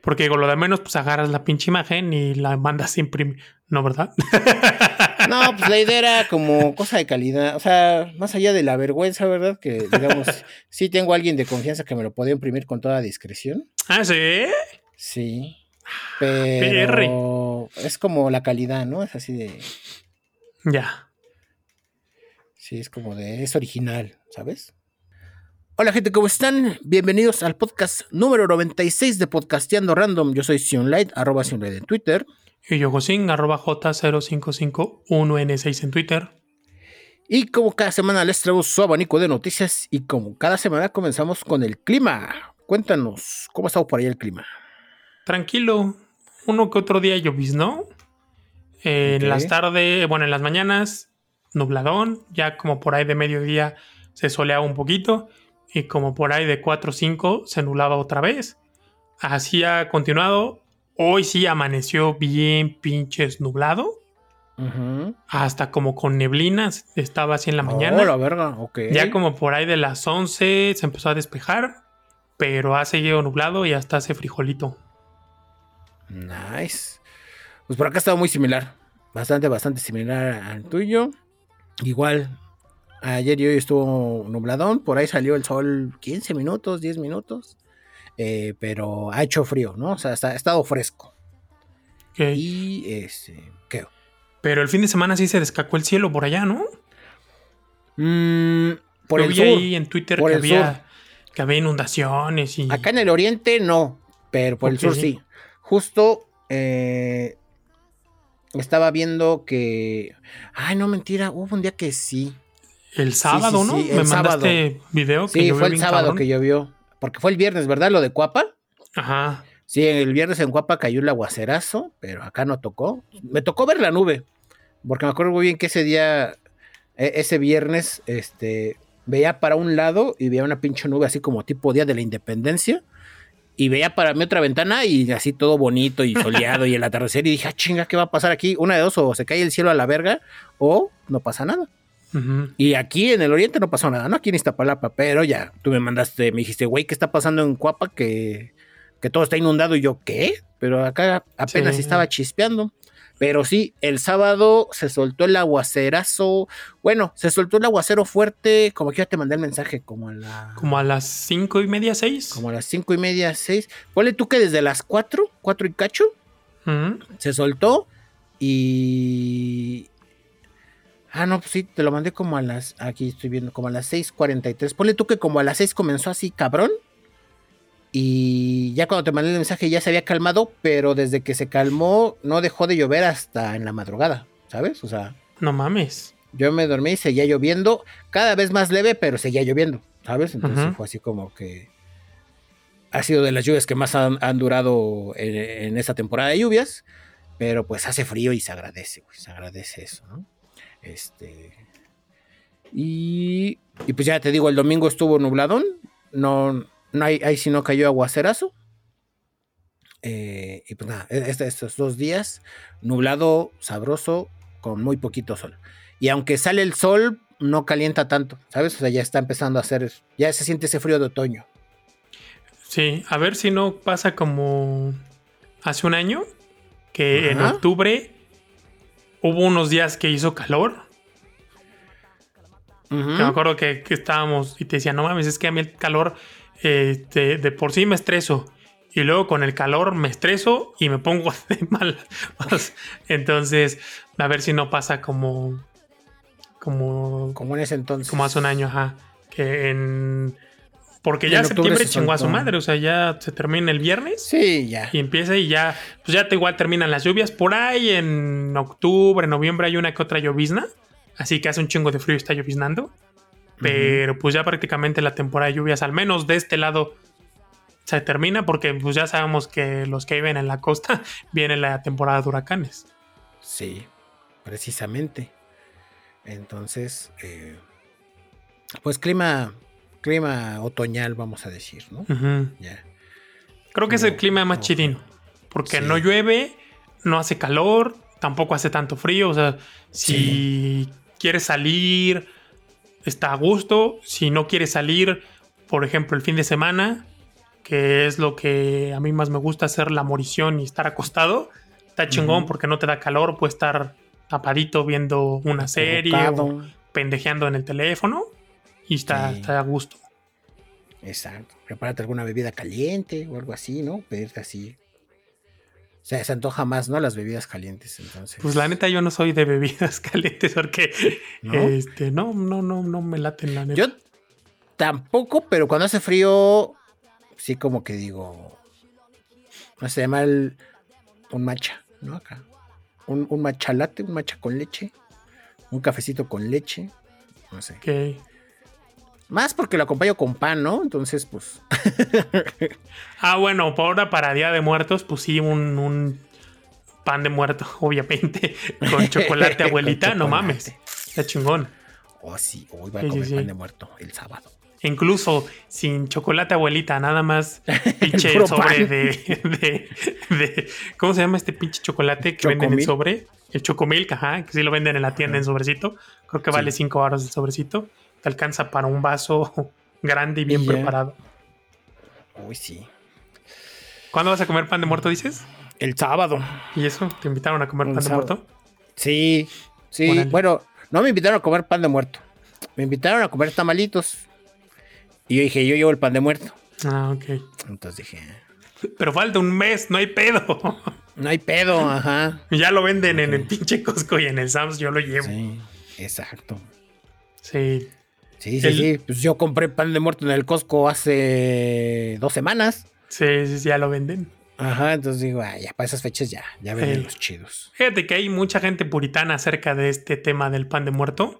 Porque digo, lo de menos, pues agarras la pinche imagen y la mandas a imprimir. ¿No, verdad? No, pues la idea era como cosa de calidad. O sea, más allá de la vergüenza, ¿verdad? Que, digamos, sí tengo a alguien de confianza que me lo podía imprimir con toda discreción. Ah, sí. Sí. Pero es como la calidad, ¿no? Es así de. Ya. Sí, es como de. Es original, ¿sabes? Hola gente, ¿cómo están? Bienvenidos al podcast número 96 de Podcasteando Random. Yo soy Sionlight, arroba Sionlight en Twitter. Y yo Gosin, arroba J0551N6 en Twitter. Y como cada semana les traigo su abanico de noticias y como cada semana comenzamos con el clima. Cuéntanos, ¿cómo ha estado por ahí el clima? Tranquilo, uno que otro día lloviznó. En las tardes, bueno, en las mañanas, nubladón, ya como por ahí de mediodía se soleaba un poquito y como por ahí de 4 o 5 se nublaba otra vez. Así ha continuado. Hoy sí amaneció bien pinches nublado. Hasta como con neblinas estaba así en la mañana. Oh, la verga, ok. Ya como por ahí de las 11 se empezó a despejar, pero ha seguido nublado y hasta hace frijolito. Nice. Pues por acá ha estado muy similar. Bastante, bastante similar al tuyo. Igual, Ayer y hoy estuvo nubladón, por ahí salió el sol 15 minutos, 10 minutos, eh, pero ha hecho frío, ¿no? O sea, ha estado fresco. Y este, ¿qué? Pero el fin de semana sí se descacó el cielo por allá, ¿no? Mm, por el vi sur. ahí en Twitter que había, que había, inundaciones y... Acá en el oriente no, pero por el sur sí. Justo eh, estaba viendo que... Ay, no, mentira, hubo un día que sí. El sábado, ¿no? Me mandaste video que Sí, fue el sábado que llovió. Porque fue el viernes, ¿verdad? Lo de Cuapa. Ajá. Sí, el viernes en Cuapa cayó el aguacerazo, pero acá no tocó. Me tocó ver la nube. Porque me acuerdo muy bien que ese día, e, ese viernes, este, veía para un lado y veía una pinche nube así como tipo Día de la Independencia. Y veía para mi otra ventana y así todo bonito y soleado y el atardecer. Y dije, ah, chinga, ¿qué va a pasar aquí? Una de dos, o se cae el cielo a la verga, o no pasa nada. Y aquí en el oriente no pasó nada, ¿no? Aquí en Iztapalapa, pero ya, tú me mandaste, me dijiste, güey, ¿qué está pasando en Cuapa? Que, que todo está inundado. Y yo, ¿qué? Pero acá apenas estaba chispeando. Pero sí, el sábado se soltó el aguacerazo. Bueno, se soltó el aguacero fuerte, como que ya te mandé el mensaje, como a la... Como a las cinco y media, seis. Como a las cinco y media, seis. Ponle tú que desde las cuatro, cuatro y cacho, se soltó y, Ah, no, pues sí, te lo mandé como a las. Aquí estoy viendo, como a las 6:43. Ponle tú que como a las 6 comenzó así, cabrón. Y ya cuando te mandé el mensaje ya se había calmado, pero desde que se calmó no dejó de llover hasta en la madrugada, ¿sabes? O sea. No mames. Yo me dormí y seguía lloviendo, cada vez más leve, pero seguía lloviendo, ¿sabes? Entonces fue así como que. Ha sido de las lluvias que más han, durado en, en esta temporada de lluvias, pero pues hace frío y se agradece, güey, se agradece eso, ¿no? Este. Y, y pues ya te digo, el domingo estuvo nubladón. No, no hay, ahí sí no cayó aguacerazo. Eh, y pues nada, e, este, estos dos días, nublado, sabroso, con muy poquito sol. Y aunque sale el sol, no calienta tanto, ¿sabes? O sea, ya está empezando a hacer, ya se siente ese frío de otoño. Sí, a ver si no pasa como hace un año, que en octubre hubo unos días que hizo calor. me acuerdo que, estábamos y te decía, no mames, es que a mí el calor este, de por sí me estreso. Y luego con el calor me estreso y me pongo de mal. entonces, a ver si no pasa como. Como. Como en ese entonces. Como hace un año, ajá. Que en porque ya septiembre chingó a su madre, o sea, ya se termina el viernes. Sí, ya. Y empieza y ya, pues ya te igual terminan las lluvias. Por ahí en octubre, noviembre hay una que otra llovizna. Así que hace un chingo de frío y está lloviznando. Pero pues ya prácticamente la temporada de lluvias, al menos de este lado, se termina porque pues ya sabemos que los que viven en la costa viene la temporada de huracanes. Sí, precisamente. Entonces, eh, pues clima clima otoñal, vamos a decir, ¿no? ya. Creo que es el clima más chidino, porque no llueve, no hace calor, tampoco hace tanto frío, o sea, si quieres salir, está a gusto, si no quieres salir, por ejemplo, el fin de semana, que es lo que a mí más me gusta hacer la morición y estar acostado, está chingón porque no te da calor, puedes estar tapadito viendo una serie o pendejeando en el teléfono y está, está a gusto. Exacto. Prepárate alguna bebida caliente o algo así, ¿no? Pedirte así. O sea, se antoja más, ¿no? Las bebidas calientes, entonces. Pues la neta, yo no soy de bebidas calientes porque ¿No? este, no, no, no, no me laten la neta. Yo tampoco, pero cuando hace frío, sí como que digo. No se llama el, un matcha, ¿no? Acá. Un, un matcha latte, un matcha con leche. Un cafecito con leche. No sé. Ok. Más porque lo acompaño con pan, ¿no? Entonces, pues. ah, bueno, por ahora para Día de Muertos, pues sí, un, un pan de muerto, obviamente. Con chocolate, abuelita, con chocolate. no mames. Está chingón. Oh, sí, hoy voy a comer sí, sí. pan de muerto el sábado. Incluso sin chocolate abuelita, nada más pinche sobre de, de, de, ¿Cómo se llama este pinche chocolate que ¿Chocomil? venden en sobre? El chocomilk, ajá, que sí lo venden en la tienda en sobrecito. Creo que vale 5 baros el sobrecito te alcanza para un vaso grande y bien yeah. preparado. Uy, sí. ¿Cuándo vas a comer pan de muerto, dices? El sábado. ¿Y eso? ¿Te invitaron a comer pan sábado. de muerto? Sí, sí. Bueno, bueno, no me invitaron a comer pan de muerto. Me invitaron a comer tamalitos. Y yo dije, yo llevo el pan de muerto. Ah, ok. Entonces dije. Pero falta un mes, no hay pedo. No hay pedo, ajá. Ya lo venden okay. en el pinche Costco y en el Sams, yo lo llevo. Sí, exacto. Sí. Sí, sí, el... sí. Pues yo compré pan de muerto en el Costco hace dos semanas. Sí, sí, sí ya lo venden. Ajá, entonces digo, ah, ya para esas fechas ya, ya venden sí. los chidos. Fíjate que hay mucha gente puritana acerca de este tema del pan de muerto,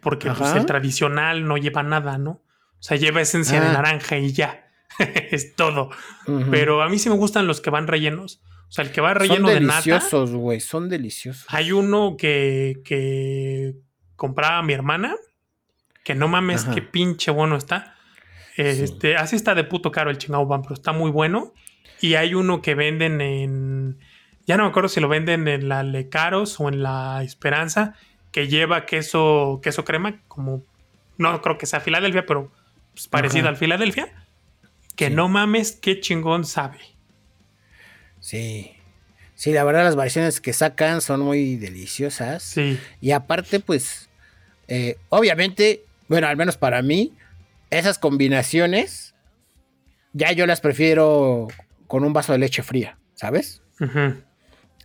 porque pues, el tradicional no lleva nada, ¿no? O sea, lleva esencia ah. de naranja y ya. es todo. Uh -huh. Pero a mí sí me gustan los que van rellenos. O sea, el que va relleno de nata. Son deliciosos, güey, son deliciosos. Hay uno que, que compraba mi hermana que no mames, Ajá. qué pinche bueno está. Este, sí. así está de puto caro el chingado pan, pero está muy bueno. Y hay uno que venden en. Ya no me acuerdo si lo venden en la Lecaros o en la Esperanza, que lleva queso, queso crema, como. No creo que sea Filadelfia, pero pues, parecido Ajá. al Filadelfia. Que sí. no mames, qué chingón sabe. Sí. Sí, la verdad, las variaciones que sacan son muy deliciosas. Sí. Y aparte, pues. Eh, obviamente, bueno, al menos para mí, esas combinaciones ya yo las prefiero con un vaso de leche fría, ¿sabes? Uh -huh.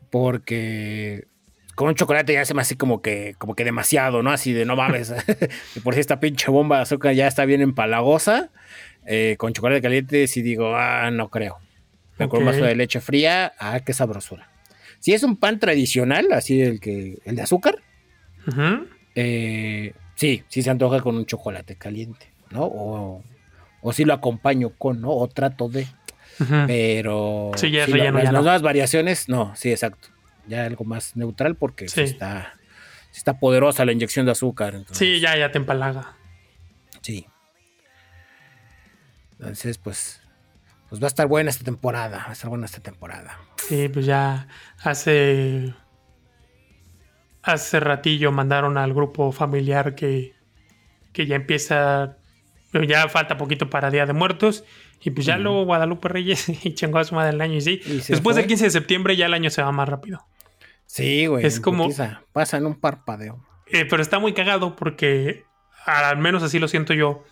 Porque con un chocolate ya se me hace como que, como que demasiado, ¿no? Así de no mames. y por si esta pinche bomba de azúcar ya está bien empalagosa. Eh, con chocolate caliente, si digo, ah, no creo. Pero okay. con un vaso de leche fría, ah, qué sabrosura. Si es un pan tradicional, así el que el de azúcar, uh -huh. eh, sí, sí se antoja con un chocolate caliente, ¿no? O, o sí lo acompaño con, ¿no? O trato de. Uh -huh. Pero. Sí, ya sí, ya las no. nuevas variaciones, no, sí, exacto. Ya algo más neutral porque sí. está, está poderosa la inyección de azúcar. Entonces. Sí, ya, ya te empalaga. Sí. Entonces, pues, pues va a estar buena esta temporada. Va a estar buena esta temporada. Sí, pues ya hace hace ratillo mandaron al grupo familiar que, que ya empieza, ya falta poquito para Día de Muertos. Y pues ya luego Guadalupe Reyes y chingó a su madre el año. Y sí, ¿Y después del 15 de septiembre ya el año se va más rápido. Sí, güey. Es como. Pasa en un parpadeo. Eh, pero está muy cagado porque, al menos así lo siento yo.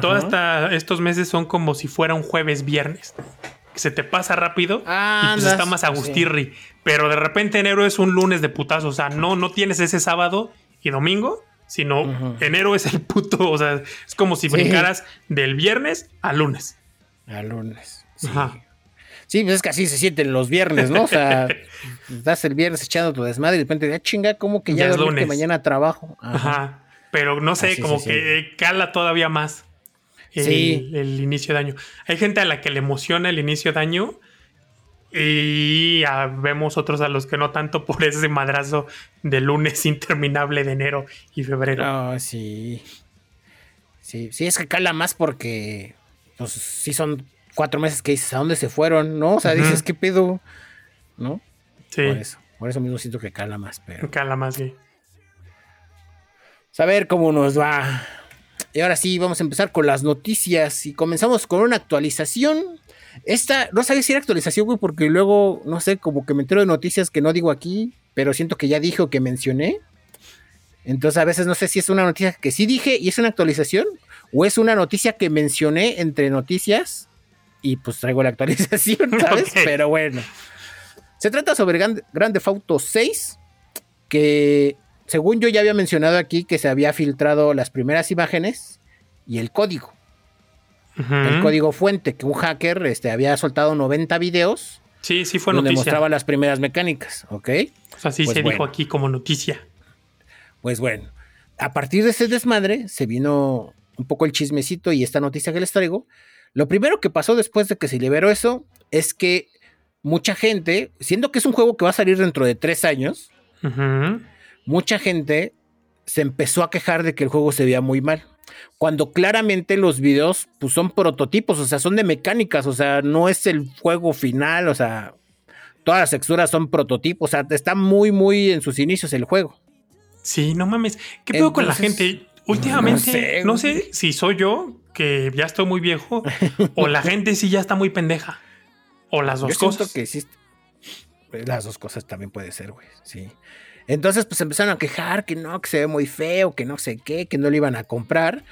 Todos estos meses son como si fuera un jueves viernes. Que se te pasa rápido ah, y pues andas, está más agustirri. Sí. Pero de repente enero es un lunes de putazo. O sea, no, no tienes ese sábado y domingo, sino uh -huh. enero es el puto. O sea, es como si sí. brincaras del viernes al lunes. Al lunes. Sí. Ajá. Sí, pues es que así se sienten los viernes, ¿no? O sea, estás el viernes echando tu desmadre y de repente, ah, chinga, como que ya, ya es lunes. mañana trabajo. Ajá. Ajá. Pero no sé, así como que cala todavía más el, sí. el, inicio de año. Hay gente a la que le emociona el inicio de año y a, vemos otros a los que no tanto por ese madrazo de lunes interminable de enero y febrero. Oh, sí. Sí, sí, es que cala más porque pues sí son cuatro meses que dices, ¿a dónde se fueron? ¿No? O sea, uh -huh. dices, ¿qué pedo? ¿No? Sí. Por eso, por eso mismo siento que cala más, pero... Cala más, sí. Saber cómo nos va y ahora sí, vamos a empezar con las noticias y comenzamos con una actualización Esta, no sabía si era actualización, güey, porque luego, no sé, como que me entero de noticias que no digo aquí, pero siento que ya dije o que mencioné. Entonces a veces no sé si es una noticia que sí dije y es una actualización, o es una noticia que mencioné entre noticias y pues traigo la actualización, ¿sabes? Pero bueno. Se trata sobre Grande Auto 6, que según yo ya había mencionado aquí que se había filtrado las primeras imágenes y el código. El código fuente, que un hacker este, había soltado 90 videos. Sí, sí fue donde mostraba las primeras mecánicas, ¿ok? O sea, sí pues se dijo aquí como noticia. Pues bueno, a partir de ese desmadre se vino un poco el chismecito y esta noticia que les traigo. Lo primero que pasó después de que se liberó eso es que mucha gente, siendo que es un juego que va a salir dentro de tres años, mucha gente se empezó a quejar de que el juego se veía muy mal. Cuando claramente los videos pues, son prototipos, o sea, son de mecánicas, o sea, no es el juego final, o sea, todas las texturas son prototipos, o sea, está muy, muy en sus inicios el juego. Sí, no mames. ¿Qué pedo con la gente? Últimamente, no sé, si soy yo, que ya estoy muy viejo, o la gente sí ya está muy pendeja. O las dos cosas. que sí. Las dos cosas también puede ser, güey. Sí. Entonces, pues empezaron a quejar que no, que se ve muy feo, que no sé qué, que no lo iban a comprar.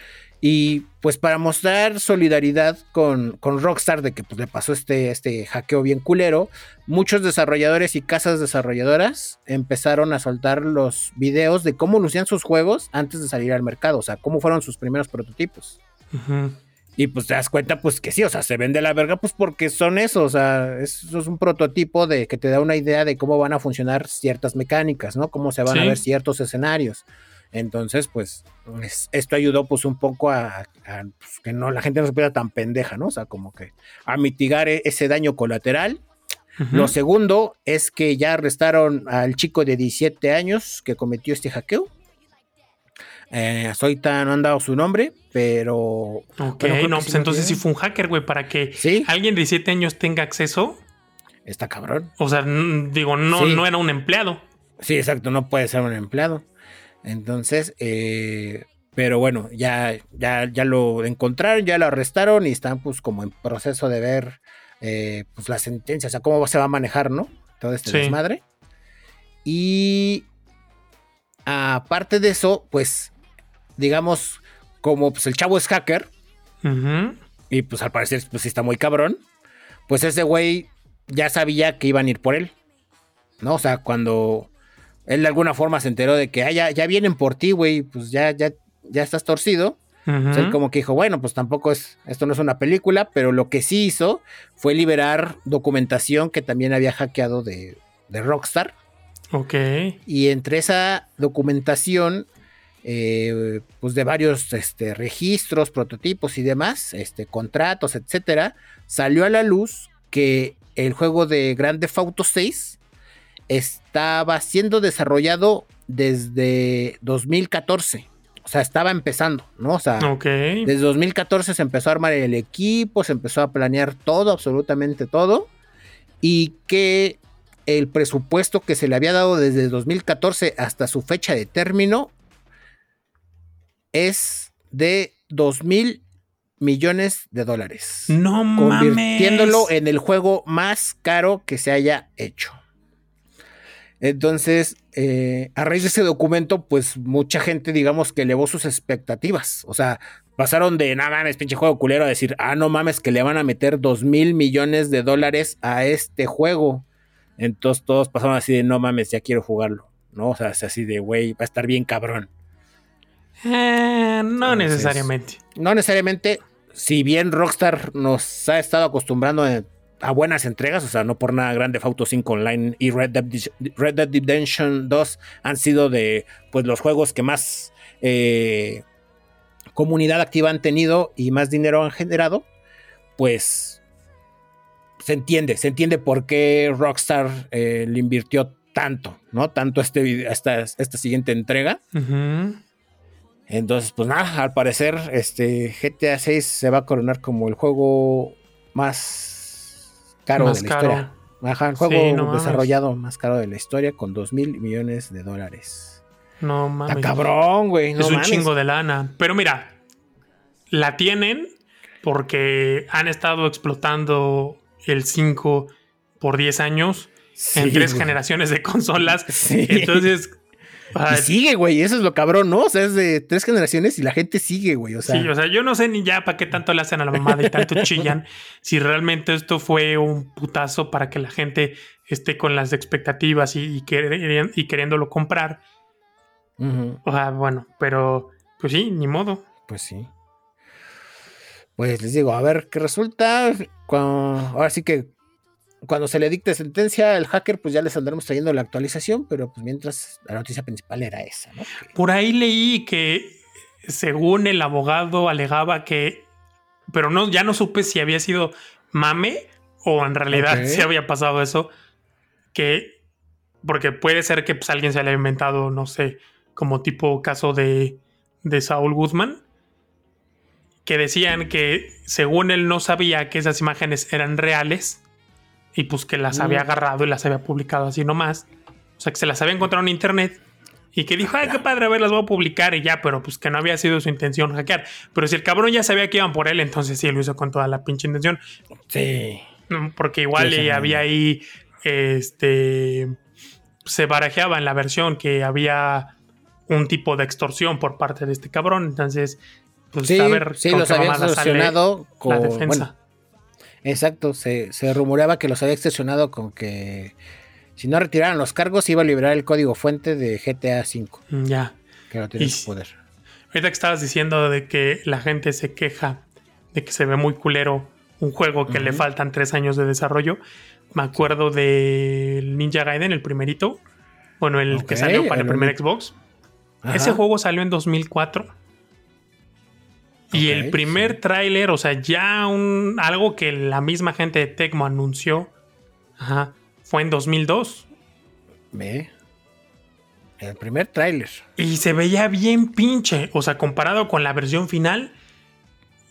Y pues para mostrar solidaridad con, con Rockstar de que pues, le pasó este, este hackeo bien culero, muchos desarrolladores y casas desarrolladoras empezaron a soltar los videos de cómo lucían sus juegos antes de salir al mercado, o sea, cómo fueron sus primeros prototipos. Y pues te das cuenta, pues que sí, o sea, se vende la verga, pues porque son eso, o sea, eso es un prototipo de que te da una idea de cómo van a funcionar ciertas mecánicas, ¿no? Cómo se van a ver ciertos escenarios. Entonces, pues, esto ayudó pues un poco a, pues, que no la gente no se pueda tan pendeja, ¿no? O sea, como que a mitigar e, ese daño colateral. Lo segundo es que ya arrestaron al chico de 17 años que cometió este hackeo. Eh, ahorita no han dado su nombre, pero. Ok, no, pues entonces sí fue un hacker, güey, para que alguien de 17 años tenga acceso. Está cabrón. O sea, digo, no, no era un empleado. Sí, exacto, no puede ser un empleado. Entonces, eh, pero bueno, ya, ya, ya lo encontraron, ya lo arrestaron y están pues como en proceso de ver eh, pues la sentencia, o sea, cómo se va a manejar, ¿no? Todo este desmadre. Y aparte de eso, pues, digamos, como pues el chavo es hacker, y pues al parecer pues está muy cabrón, pues ese güey ya sabía que iban a ir por él, ¿no? O sea, cuando él de alguna forma se enteró de que ah, ya, vienen por ti, güey, pues ya, ya, ya estás torcido. él como que dijo, bueno, pues tampoco es, esto no es una película, pero lo que sí hizo fue liberar documentación que también había hackeado de, Rockstar. Ok. Y entre esa documentación, eh, pues de varios este, registros, prototipos y demás, este, contratos, etcétera, salió a la luz que el juego de Grand Theft Auto 6 estaba siendo desarrollado desde 2014. O sea, estaba empezando, ¿no? O sea, desde 2014 se empezó a armar el equipo, se empezó a planear todo, absolutamente todo. Y que el presupuesto que se le había dado desde 2014 hasta su fecha de término es de 2 mil millones de dólares. No Convirtiéndolo en el juego más caro que se haya hecho. Entonces, eh, a raíz de ese documento, pues mucha gente, digamos, que elevó sus expectativas. O sea, pasaron de nada mames, pinche juego culero, a decir, ah, no mames, que le van a meter dos mil millones de dólares a este juego. Entonces todos pasaron así de, no mames, ya quiero jugarlo. ¿No? O sea, así de, güey, va a estar bien cabrón. Eh, no necesariamente. No necesariamente. Si bien Rockstar nos ha estado acostumbrando a buenas entregas, o sea, no por nada Grande Auto 5 Online y Red Dead, Red Dead Redemption 2 han sido de pues los juegos que más eh, comunidad activa han tenido y más dinero han generado, pues se entiende, se entiende por qué Rockstar eh, le invirtió tanto, ¿no? Tanto este, esta, esta siguiente entrega. Entonces, pues nada, al parecer, este GTA 6 se va a coronar como el juego más caro de la historia. Ajá, juego desarrollado más caro de la historia con 2 mil millones de dólares. No mames. Está cabrón, güey. es un chingo de lana. Pero mira, la tienen porque han estado explotando el 5 por 10 años en tres generaciones de consolas. Entonces. Y sigue, güey, eso es lo cabrón, ¿no? O sea, es de tres generaciones y la gente sigue, güey. O sea. Sí, o sea, yo no sé ni ya para qué tanto le hacen a la mamada y tanto chillan. si realmente esto fue un putazo para que la gente esté con las expectativas y, y, queriéndolo comprar. O sea, bueno, pero pues sí, ni modo. Pues sí. Pues les digo, a ver qué resulta. ahora sí que cuando se le dicte sentencia al hacker, pues ya les andaremos trayendo la actualización, pero pues mientras la noticia principal era esa, ¿no? Por ahí leí que según el abogado alegaba que, pero no, ya no supe si había sido mame o en realidad si había pasado eso, que, porque puede ser que pues, alguien se haya inventado, no sé, como tipo caso de, de Saul Guzmán, que decían que según él no sabía que esas imágenes eran reales y pues que las había agarrado y las había publicado así nomás. O sea, que se las había encontrado en internet y que dijo, ay, qué padre, a ver, las voy a publicar y ya, pero pues que no había sido su intención hackear. Pero si el cabrón ya sabía que iban por él, entonces sí lo hizo con toda la pinche intención. Sí. Porque igual había ahí, este, se barajeaba en la versión que había un tipo de extorsión por parte de este cabrón. Entonces, pues sí, a ver, sí, los había extorsionado con la defensa. Exacto, se, se rumoreaba que los había extorsionado con que si no retiraran los cargos iba a liberar el código fuente de GTA V. Mm, ya. Que no tiene poder. Ahorita que estabas diciendo de que la gente se queja de que se ve muy culero un juego que le faltan tres años de desarrollo. Me acuerdo del Ninja Gaiden, el primerito. Bueno, el que salió para el, primer Xbox. Ese juego salió en 2004. Y el primer tráiler, o sea, ya un, algo que la misma gente de Tecmo anunció, fue en 2002. Ve. El primer tráiler. Y se veía bien pinche, o sea, comparado con la versión final,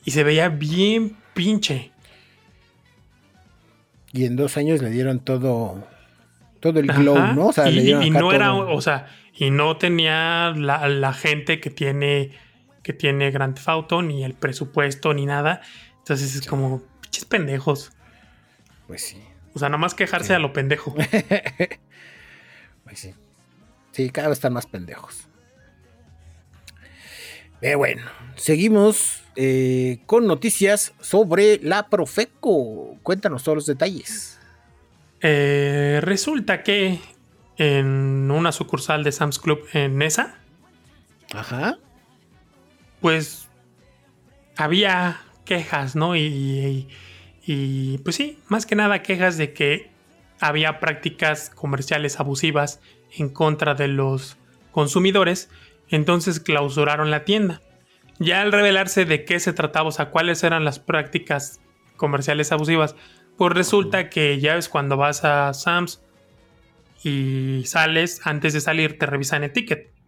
y se veía bien pinche. Y en dos años le dieron todo, todo el glow, ¿no? O sea, y, no era, o sea, y no tenía la, gente que tiene que tiene Grand Theft Auto, ni el presupuesto, ni nada. Entonces es como, pinches pendejos. Pues sí. O sea, nada más quejarse a lo pendejo. pues sí. Sí, cada vez están más pendejos. Pero bueno, seguimos eh, con noticias sobre la Profeco. Cuéntanos todos los detalles. Eh, resulta que en una sucursal de Sam's Club en Nesa. Ajá. Pues había quejas, ¿no? Y, y, pues sí, más que nada quejas de que había prácticas comerciales abusivas en contra de los consumidores. Entonces clausuraron la tienda. Ya al revelarse de qué se trataba, o sea, cuáles eran las prácticas comerciales abusivas, pues resulta que ya ves cuando vas a Sam's y sales, antes de salir te revisan el ticket.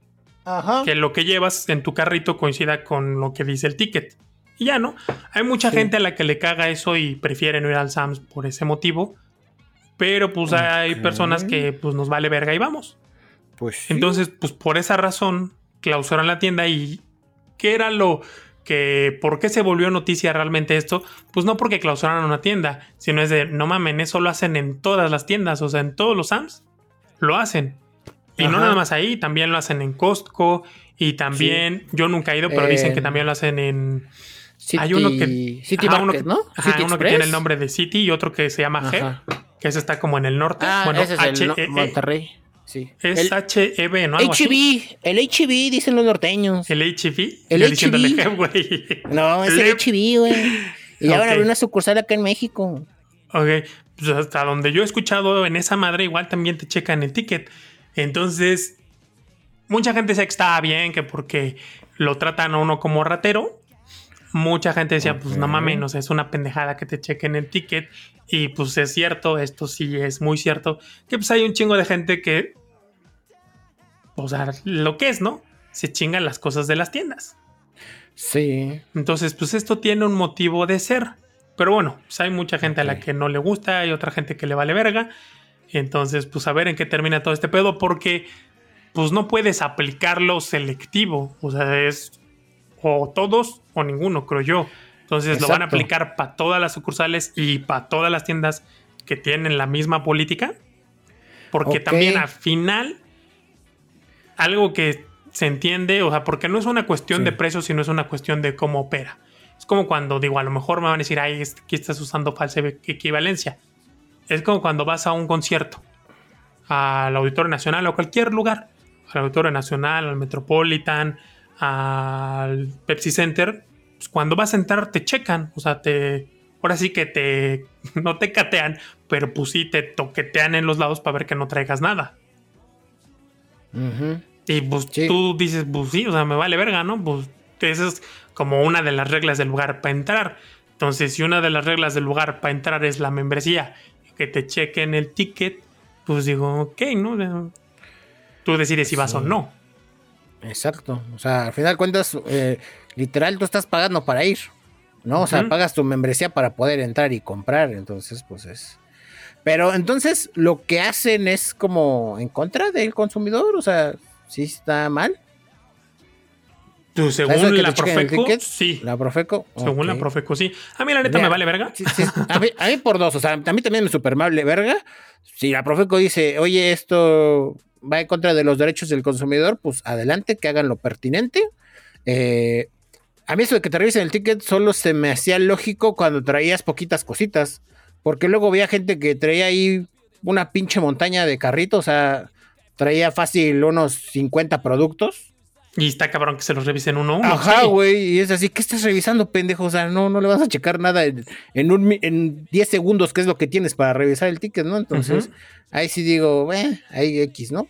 Ajá. Que lo que llevas en tu carrito coincida con lo que dice el ticket. Y ya, ¿no? Hay mucha gente a la que le caga eso y prefieren ir al Sams por ese motivo. Pero pues hay personas que pues nos vale verga y vamos. Pues Entonces, pues por esa razón clausuran la tienda y ¿qué era lo que por qué se volvió noticia realmente esto? Pues no porque clausuraron una tienda, sino es de no mamen, eso lo hacen en todas las tiendas, o sea, en todos los Sams lo hacen. Y no nada más ahí, también lo hacen en Costco y también, yo nunca he ido, pero dicen que también lo hacen en... hay uno que, City uno, ¿no? uno que tiene el nombre de City y otro que se llama G, que ese está como en el norte. Ah, bueno, ese es el e e. Monterrey. Sí. Es HEB, ¿no? HB, el HB dicen los norteños. ¿El HB? El HB. güey. No, es el HB, güey. Y ya van a abrir una sucursal acá en México. Ok, pues hasta donde yo he escuchado en esa madre, igual también te checan el ticket. Entonces, mucha gente decía que estaba bien, que porque lo tratan a uno como ratero. Mucha gente decía, pues no mames, no sé, es una pendejada que te chequen el ticket. Y pues es cierto, esto sí es muy cierto, que pues hay un chingo de gente que, o sea, lo que es, ¿no? Se chingan las cosas de las tiendas. Sí. Entonces, pues esto tiene un motivo de ser. Pero bueno, pues hay mucha gente a la que no le gusta, hay otra gente que le vale verga. Entonces, pues a ver en qué termina todo este pedo, porque pues no puedes aplicarlo selectivo. O sea, es o todos o ninguno, creo yo. Entonces lo van a aplicar para todas las sucursales y para todas las tiendas que tienen la misma política. Porque también al final, algo que se entiende, o sea, porque no es una cuestión de precios, sino es una cuestión de cómo opera. Es como cuando digo, a lo mejor me van a decir, ay, aquí estás usando falsa equivalencia. Es como cuando vas a un concierto, al Auditorio Nacional o cualquier lugar, al Auditorio Nacional, al Metropolitan, al Pepsi Center, pues, cuando vas a entrar te checan, o sea, te, ahora sí que te, no te catean, pero pues sí te toquetean en los lados para ver que no traigas nada. Y pues tú dices, pues sí, o sea, me vale verga, ¿no? Pues esa es como una de las reglas del lugar para entrar. Entonces, si una de las reglas del lugar para entrar es la membresía, que te chequen el ticket, pues digo, ok, ¿no? Tú decides si vas o no. Exacto. O sea, al final cuentas, eh, literal, tú estás pagando para ir, ¿no? O sea, pagas tu membresía para poder entrar y comprar. Entonces, pues es. Pero entonces lo que hacen es como en contra del consumidor, o sea, sí está mal. Tú, según la Profeco, sí. La Profeco. Según la Profeco, sí. A mí la neta me vale verga. a, mí, por dos, o sea, a mí también me super vale verga. Si la Profeco dice, oye, esto va en contra de los derechos del consumidor, pues adelante, que hagan lo pertinente. Eh, a mí eso de que te revisen el ticket solo se me hacía lógico cuando traías poquitas cositas. Porque luego había gente que traía ahí una pinche montaña de carritos, o sea, traía fácil unos 50 productos. Y está cabrón que se los revisen uno a uno. Ajá, güey. Y es así, ¿qué estás revisando, pendejo? O sea, no, no le vas a checar nada en, en, 10 segundos, que es lo que tienes para revisar el ticket, ¿no? Entonces, ahí sí digo, eh, ahí X, ¿no?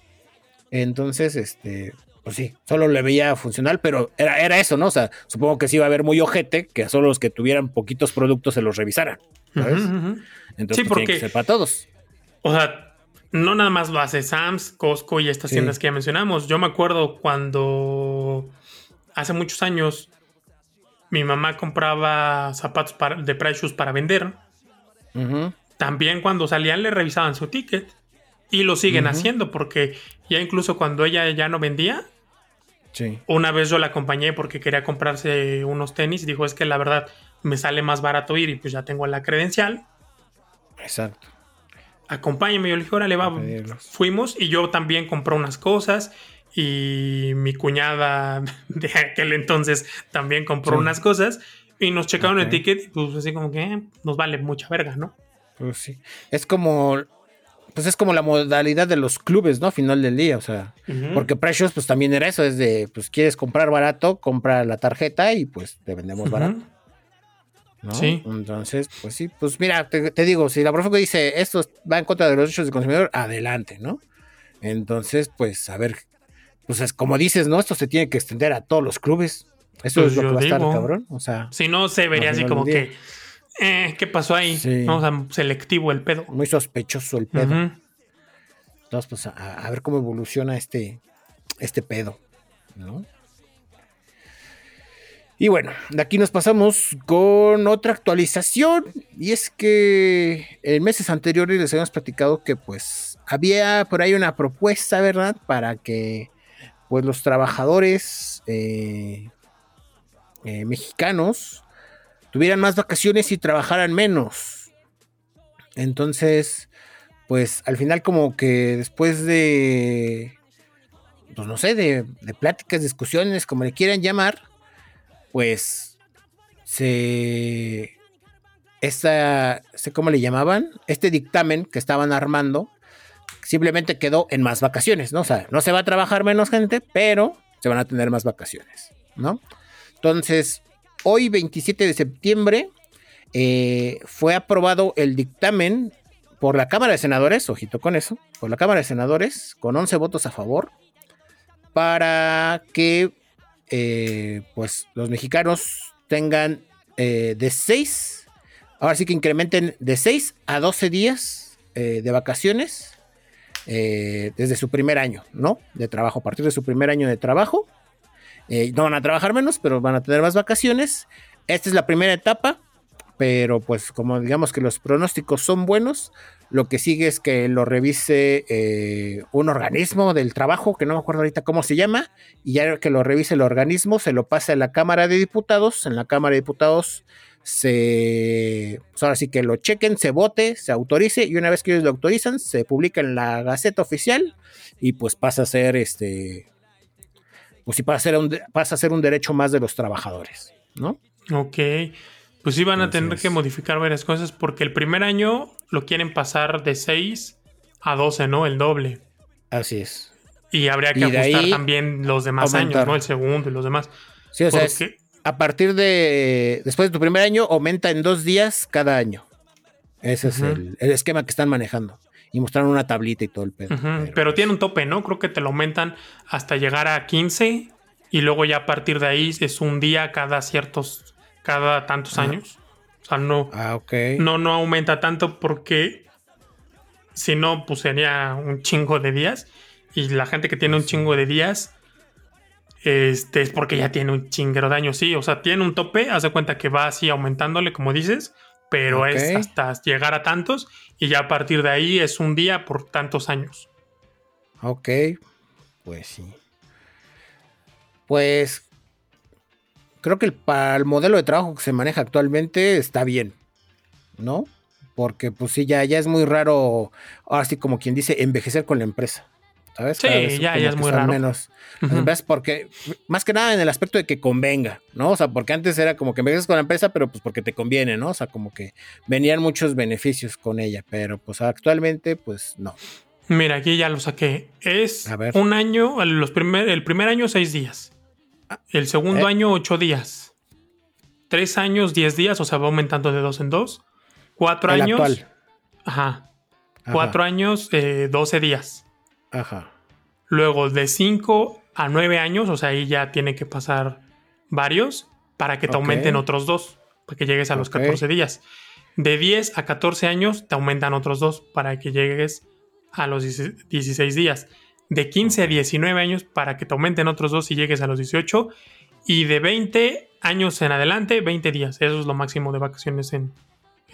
Entonces, este, pues sí, solo le veía funcional, pero era, era eso, ¿no? O sea, supongo que sí iba a haber muy ojete que solo los que tuvieran poquitos productos se los revisaran. ¿sabes? Entonces, sí, pues, porque, para todos. O sea, no nada más lo hace Sams, Costco y estas tiendas que ya mencionamos. Yo me acuerdo cuando hace muchos años mi mamá compraba zapatos de Price para vender. También cuando salían le revisaban su ticket. Y lo siguen haciendo porque ya incluso cuando ella ya no vendía, una vez yo la acompañé porque quería comprarse unos tenis. Dijo, es que la verdad me sale más barato ir y pues ya tengo la credencial. Exacto acompáñame. Yo le dije, órale, va. Fuimos y yo también compré unas cosas. Y mi cuñada de aquel entonces también compró unas cosas. Y nos checaron el ticket y pues así como que eh, nos vale mucha verga, ¿no? Pues sí. Es como pues es como la modalidad de los clubes, ¿no? Final del día, o sea, porque Precious pues también era eso, es de, pues quieres comprar barato, compra la tarjeta y pues te vendemos barato. Sí. Entonces, pues sí, pues mira, te, digo, si la Profeco dice esto va en contra de los derechos del consumidor, adelante, ¿no? Entonces, pues a ver, pues es como dices, ¿no? Esto se tiene que extender a todos los clubes. Eso pues es lo que va a estar, cabrón. O sea, si no, se vería así como que, eh, ¿qué pasó ahí? Vamos a selectivo el pedo. Muy sospechoso el pedo. Entonces, pues a, a, ver cómo evoluciona este, este pedo, ¿no? Y bueno, de aquí nos pasamos con otra actualización. Y es que en meses anteriores les habíamos platicado que pues había por ahí una propuesta, ¿verdad? Para que pues los trabajadores eh, eh, mexicanos tuvieran más vacaciones y trabajaran menos. Entonces, pues al final como que después de, pues no sé, de, de pláticas, discusiones, como le quieran llamar, pues se esta, ¿cómo le llamaban? Este dictamen que estaban armando simplemente quedó en más vacaciones, ¿no? O sea, no se va a trabajar menos gente, pero se van a tener más vacaciones, ¿no? Entonces, hoy 27 de septiembre eh, fue aprobado el dictamen por la Cámara de Senadores, ojito con eso, por la Cámara de Senadores, con 11 votos a favor, para que eh, pues los mexicanos tengan eh, de 6, ahora sí que incrementen de 6 a 12 días eh, de vacaciones desde su primer año, ¿no? De trabajo, a partir de su primer año de trabajo. no van a trabajar menos, pero van a tener más vacaciones. Esta es la primera etapa, pero pues como digamos que los pronósticos son buenos, lo que sigue es que lo revise eh, un organismo del trabajo, que no me acuerdo ahorita cómo se llama, y ya que lo revise el organismo, se lo pase a la Cámara de Diputados. En la Cámara de Diputados se, pues ahora sí que lo chequen, se vote, se autorice y una vez que ellos lo autorizan, se publica en la Gaceta Oficial y pues pasa a ser este, pues sí pasa a ser un, pasa a ser un derecho más de los trabajadores, ¿no? Ok, pues sí van a tener que modificar varias cosas porque el primer año lo quieren pasar de 6 a 12, ¿no? El doble. Así es. Y habría que ajustar también los demás años, ¿no? El segundo y los demás. Sí, o sea, a partir de. Después de tu primer año, aumenta en dos días cada año. Ese es el, esquema que están manejando. Y mostraron una tablita y todo el pedo. pero, tiene un tope, ¿no? Creo que te lo aumentan hasta llegar a 15. Y luego ya a partir de ahí es un día cada ciertos. Cada tantos años. O sea, no. Ah. No, no aumenta tanto porque. Si no, pues sería un chingo de días. Y la gente que tiene un chingo de días este es porque ya tiene un chinguero de años, sí, o sea, tiene un tope, haz de cuenta que va así aumentándole, como dices, pero es hasta llegar a tantos y ya a partir de ahí es un día por tantos años. Ok, pues sí. Pues creo que para el modelo de trabajo que se maneja actualmente está bien, ¿no? Porque pues sí, ya, ya es muy raro, así como quien dice, envejecer con la empresa. ¿sabes? Sí, ya, ya es muy raro. Menos, Porque, más que nada en el aspecto de que convenga, ¿no? O sea, porque antes era como que envejeces con la empresa, pero pues porque te conviene, ¿no? O sea, como que venían muchos beneficios con ella, pero pues actualmente, pues no. Mira, aquí ya lo saqué. Es un año, los primer, el primer año seis días. El segundo ¿Eh? año ocho días. Tres años diez días, o sea, va aumentando de dos en dos. Cuatro años. Actual. Ajá. Cuatro años, eh, doce días. Ajá. Luego de 5 a 9 años, o sea, ahí ya tiene que pasar varios para que te aumenten otros dos, para que llegues a los 14 días. De 10 a 14 años te aumentan otros dos para que llegues a los 16 días. De 15 a 19 años para que te aumenten otros dos y llegues a los 18. Y de 20 años en adelante, 20 días. Eso es lo máximo de vacaciones en,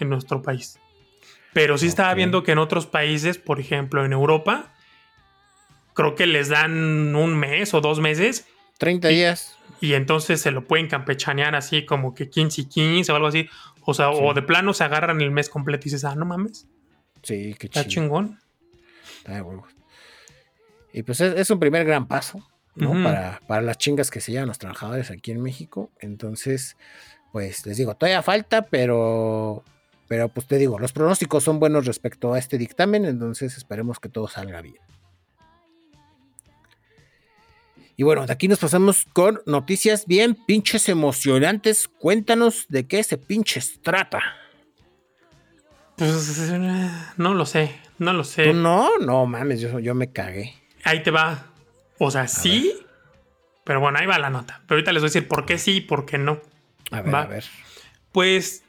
nuestro país. Pero sí estaba viendo que en otros países, por ejemplo en Europa, creo que les dan un mes o dos meses. 30 días. Y entonces se lo pueden campechanear así como que 15 y 15 o algo así. O sea, o de plano se agarran el mes completo y dices, ah, no mames. Sí, qué Está chingón. Está Y pues es, un primer gran paso, ¿no? para, para las chingas que se llevan los trabajadores aquí en México. Entonces, pues les digo, todavía falta, pero pero pues te digo, los pronósticos son buenos respecto a este dictamen, entonces esperemos que todo salga bien. Y bueno, de aquí nos pasamos con noticias bien pinches emocionantes. Cuéntanos de qué se pinches trata. Pues no lo sé, no lo sé. no? No mames, yo, yo me cagué. Ahí te va. O sea, sí, pero bueno, ahí va la nota. Pero ahorita les voy a decir por qué sí y por qué no. A ver, a ver. Pues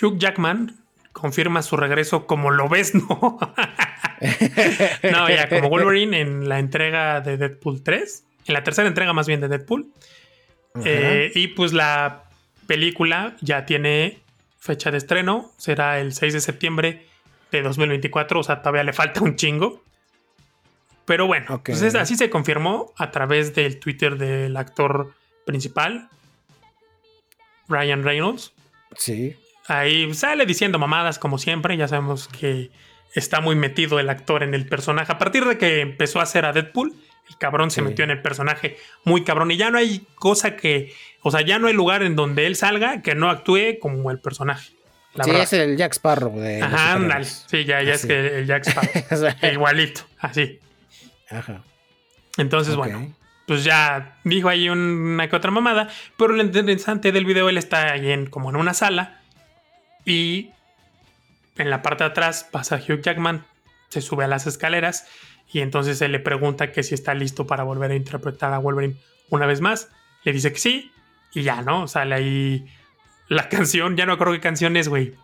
Hugh Jackman confirma su regreso como lo ves, ¿no? no, ya, como Wolverine en la entrega de Deadpool 3 en la tercera entrega más bien de Deadpool. Eh, y pues la película ya tiene fecha de estreno, será el 6 de septiembre de 2024, o sea, todavía le falta un chingo. Pero bueno, pues así se confirmó a través del Twitter del actor principal, Ryan Reynolds. Sí. Ahí sale diciendo mamadas como siempre, ya sabemos que está muy metido el actor en el personaje. A partir de que empezó a hacer a Deadpool, el cabrón se metió en el personaje muy cabrón. Y ya no hay cosa que. O sea, ya no hay lugar en donde él salga que no actúe como el personaje. sí, es el Jack Sparrow de. Ajá, ándale. Sí, ya, ya es que el Jack Sparrow. igualito, así. Ajá. Entonces, bueno, pues ya dijo ahí una que otra mamada. Pero lo interesante del video, él está ahí en, como en una sala. Y en la parte de atrás pasa Hugh Jackman, se sube a las escaleras y entonces él le pregunta que si está listo para volver a interpretar a Wolverine una vez más. Le dice que sí. Y ya, ¿no? Sale ahí la canción. Ya no creo qué canción es, güey.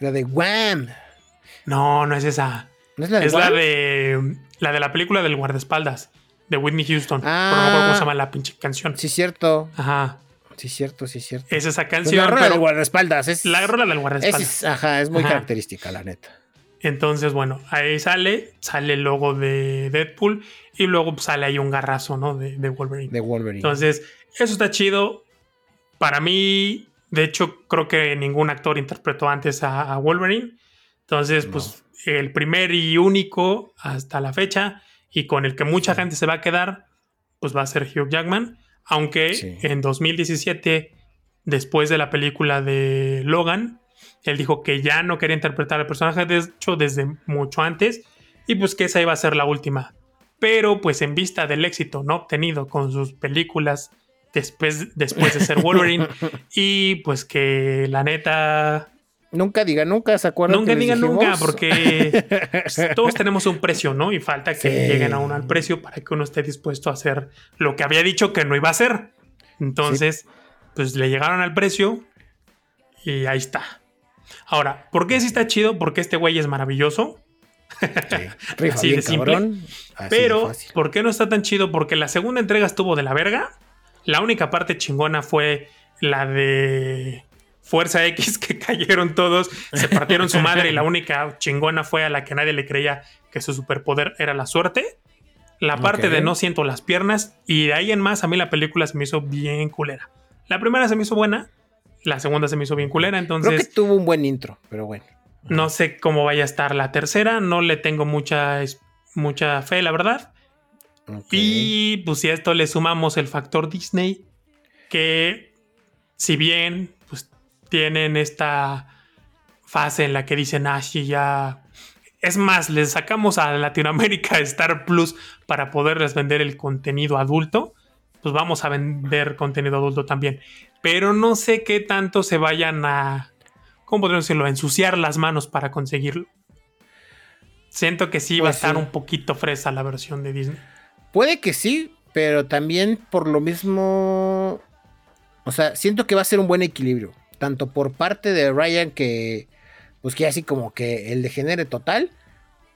La de Wham. No, no es esa. ¿No es la de Es la de. La de la película del guardaespaldas. De Whitney Houston. Ah, no me acuerdo cómo se llama la pinche canción. Sí, cierto. Ajá. Sí, cierto, sí, cierto. Es esa canción. la rola del guardaespaldas. Es, la rola del guardaespaldas. ajá, es muy característica, la neta. Entonces, bueno, ahí sale, sale el logo de Deadpool y luego sale ahí un garrazo, ¿no? De, Wolverine. De Wolverine. Entonces, eso está chido. Para mí, De hecho, creo que ningún actor interpretó antes a, Wolverine. Entonces, pues el primer y único hasta la fecha y con el que mucha gente se va a quedar, pues va a ser Hugh Jackman. Aunque en 2017, después de la película de Logan, él dijo que ya no quería interpretar al personaje, de hecho, desde mucho antes, y pues que esa iba a ser la última. Pero pues en vista del éxito no obtenido con sus películas después, después de ser Wolverine, y pues que la neta... Nunca diga nunca, ¿se acuerdan? Nunca diga nunca, porque pues, todos tenemos un precio, ¿no? Y falta que lleguen a uno al precio para que uno esté dispuesto a hacer lo que había dicho que no iba a hacer. Entonces, pues le llegaron al precio y ahí está. Ahora, ¿por qué sí está chido? Porque este güey es maravilloso. Sí, así de simple. Pero, ¿por qué no está tan chido? Porque la segunda entrega estuvo de la verga. La única parte chingona fue la de Fuerza X, que cayeron todos, se partieron su madre y la única chingona fue a la que nadie le creía que su superpoder era la suerte. La parte de no siento las piernas y de ahí en más a mí la película se me hizo bien culera. La primera se me hizo buena, la segunda se me hizo bien culera, entonces... Creo que tuvo un buen intro, pero bueno. No sé cómo vaya a estar la tercera, no le tengo mucha, mucha fe, la verdad. Y pues si a esto le sumamos el factor Disney, que si bien tienen esta fase en la que dicen, ah, sí, ya... Es más, les sacamos a Latinoamérica Star Plus para poderles vender el contenido adulto, pues vamos a vender contenido adulto también pero no sé qué tanto se vayan a, ¿cómo podríamos decirlo?, a ensuciar las manos para conseguirlo. Siento que sí va a pues estar un poquito fresa la versión de Disney. Puede que sí, pero también por lo mismo, o sea, siento que va a ser un buen equilibrio, tanto por parte de Ryan que, pues que así como que el degenere total,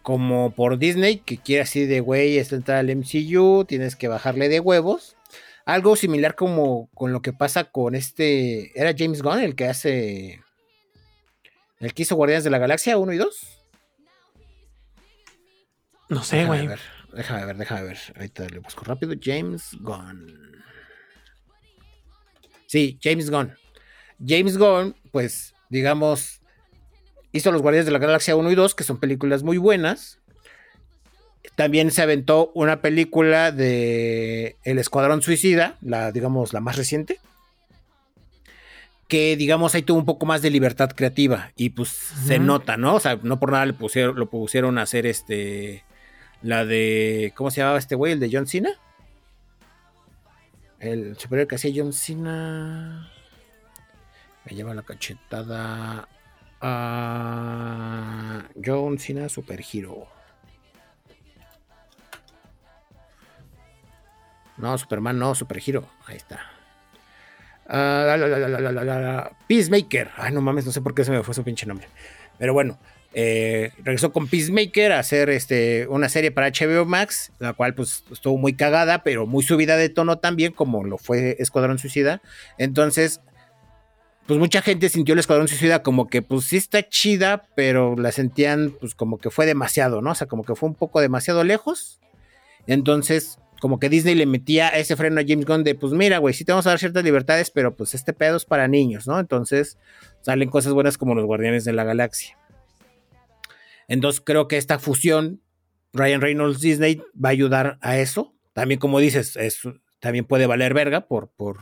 como por Disney que quiere así de, güey, es entrar al MCU, tienes que bajarle de huevos. Algo similar como con lo que pasa con este. ¿Era James Gunn el que hace. El que hizo Guardianes de la Galaxia 1 y 2? No sé, güey. Déjame ver, déjame ver. Ahorita le busco rápido. James Gunn. Sí, James Gunn. James Gunn, pues, digamos, hizo los Guardianes de la Galaxia 1 y 2, que son películas muy buenas. También se aventó una película de El Escuadrón Suicida, la, digamos, la más reciente. Que, digamos, ahí tuvo un poco más de libertad creativa. Y pues se nota, ¿no? O sea, no por nada le pusieron, lo pusieron a hacer este. La de. ¿Cómo se llamaba este güey? El de John Cena. El superior que hacía John Cena. Me lleva la cachetada. a John Cena Super Hero. No, Superman, no, Superhero. Ahí está. Uh, Peacemaker. Ay, no mames, no sé por qué se me fue su pinche nombre. Pero bueno, eh, regresó con Peacemaker a hacer este, una serie para HBO Max, la cual pues estuvo muy cagada, pero muy subida de tono también, como lo fue Escuadrón Suicida. Entonces, pues mucha gente sintió el Escuadrón Suicida como que pues sí está chida, pero la sentían pues como que fue demasiado, ¿no? O sea, como que fue un poco demasiado lejos. Entonces, como que Disney le metía ese freno a James Gunn de, pues mira, güey, sí te vamos a dar ciertas libertades, pero pues este pedo es para niños, ¿no? Entonces salen cosas buenas como los Guardianes de la Galaxia. Entonces creo que esta fusión, Ryan Reynolds Disney, va a ayudar a eso. También, como dices, también puede valer verga por, por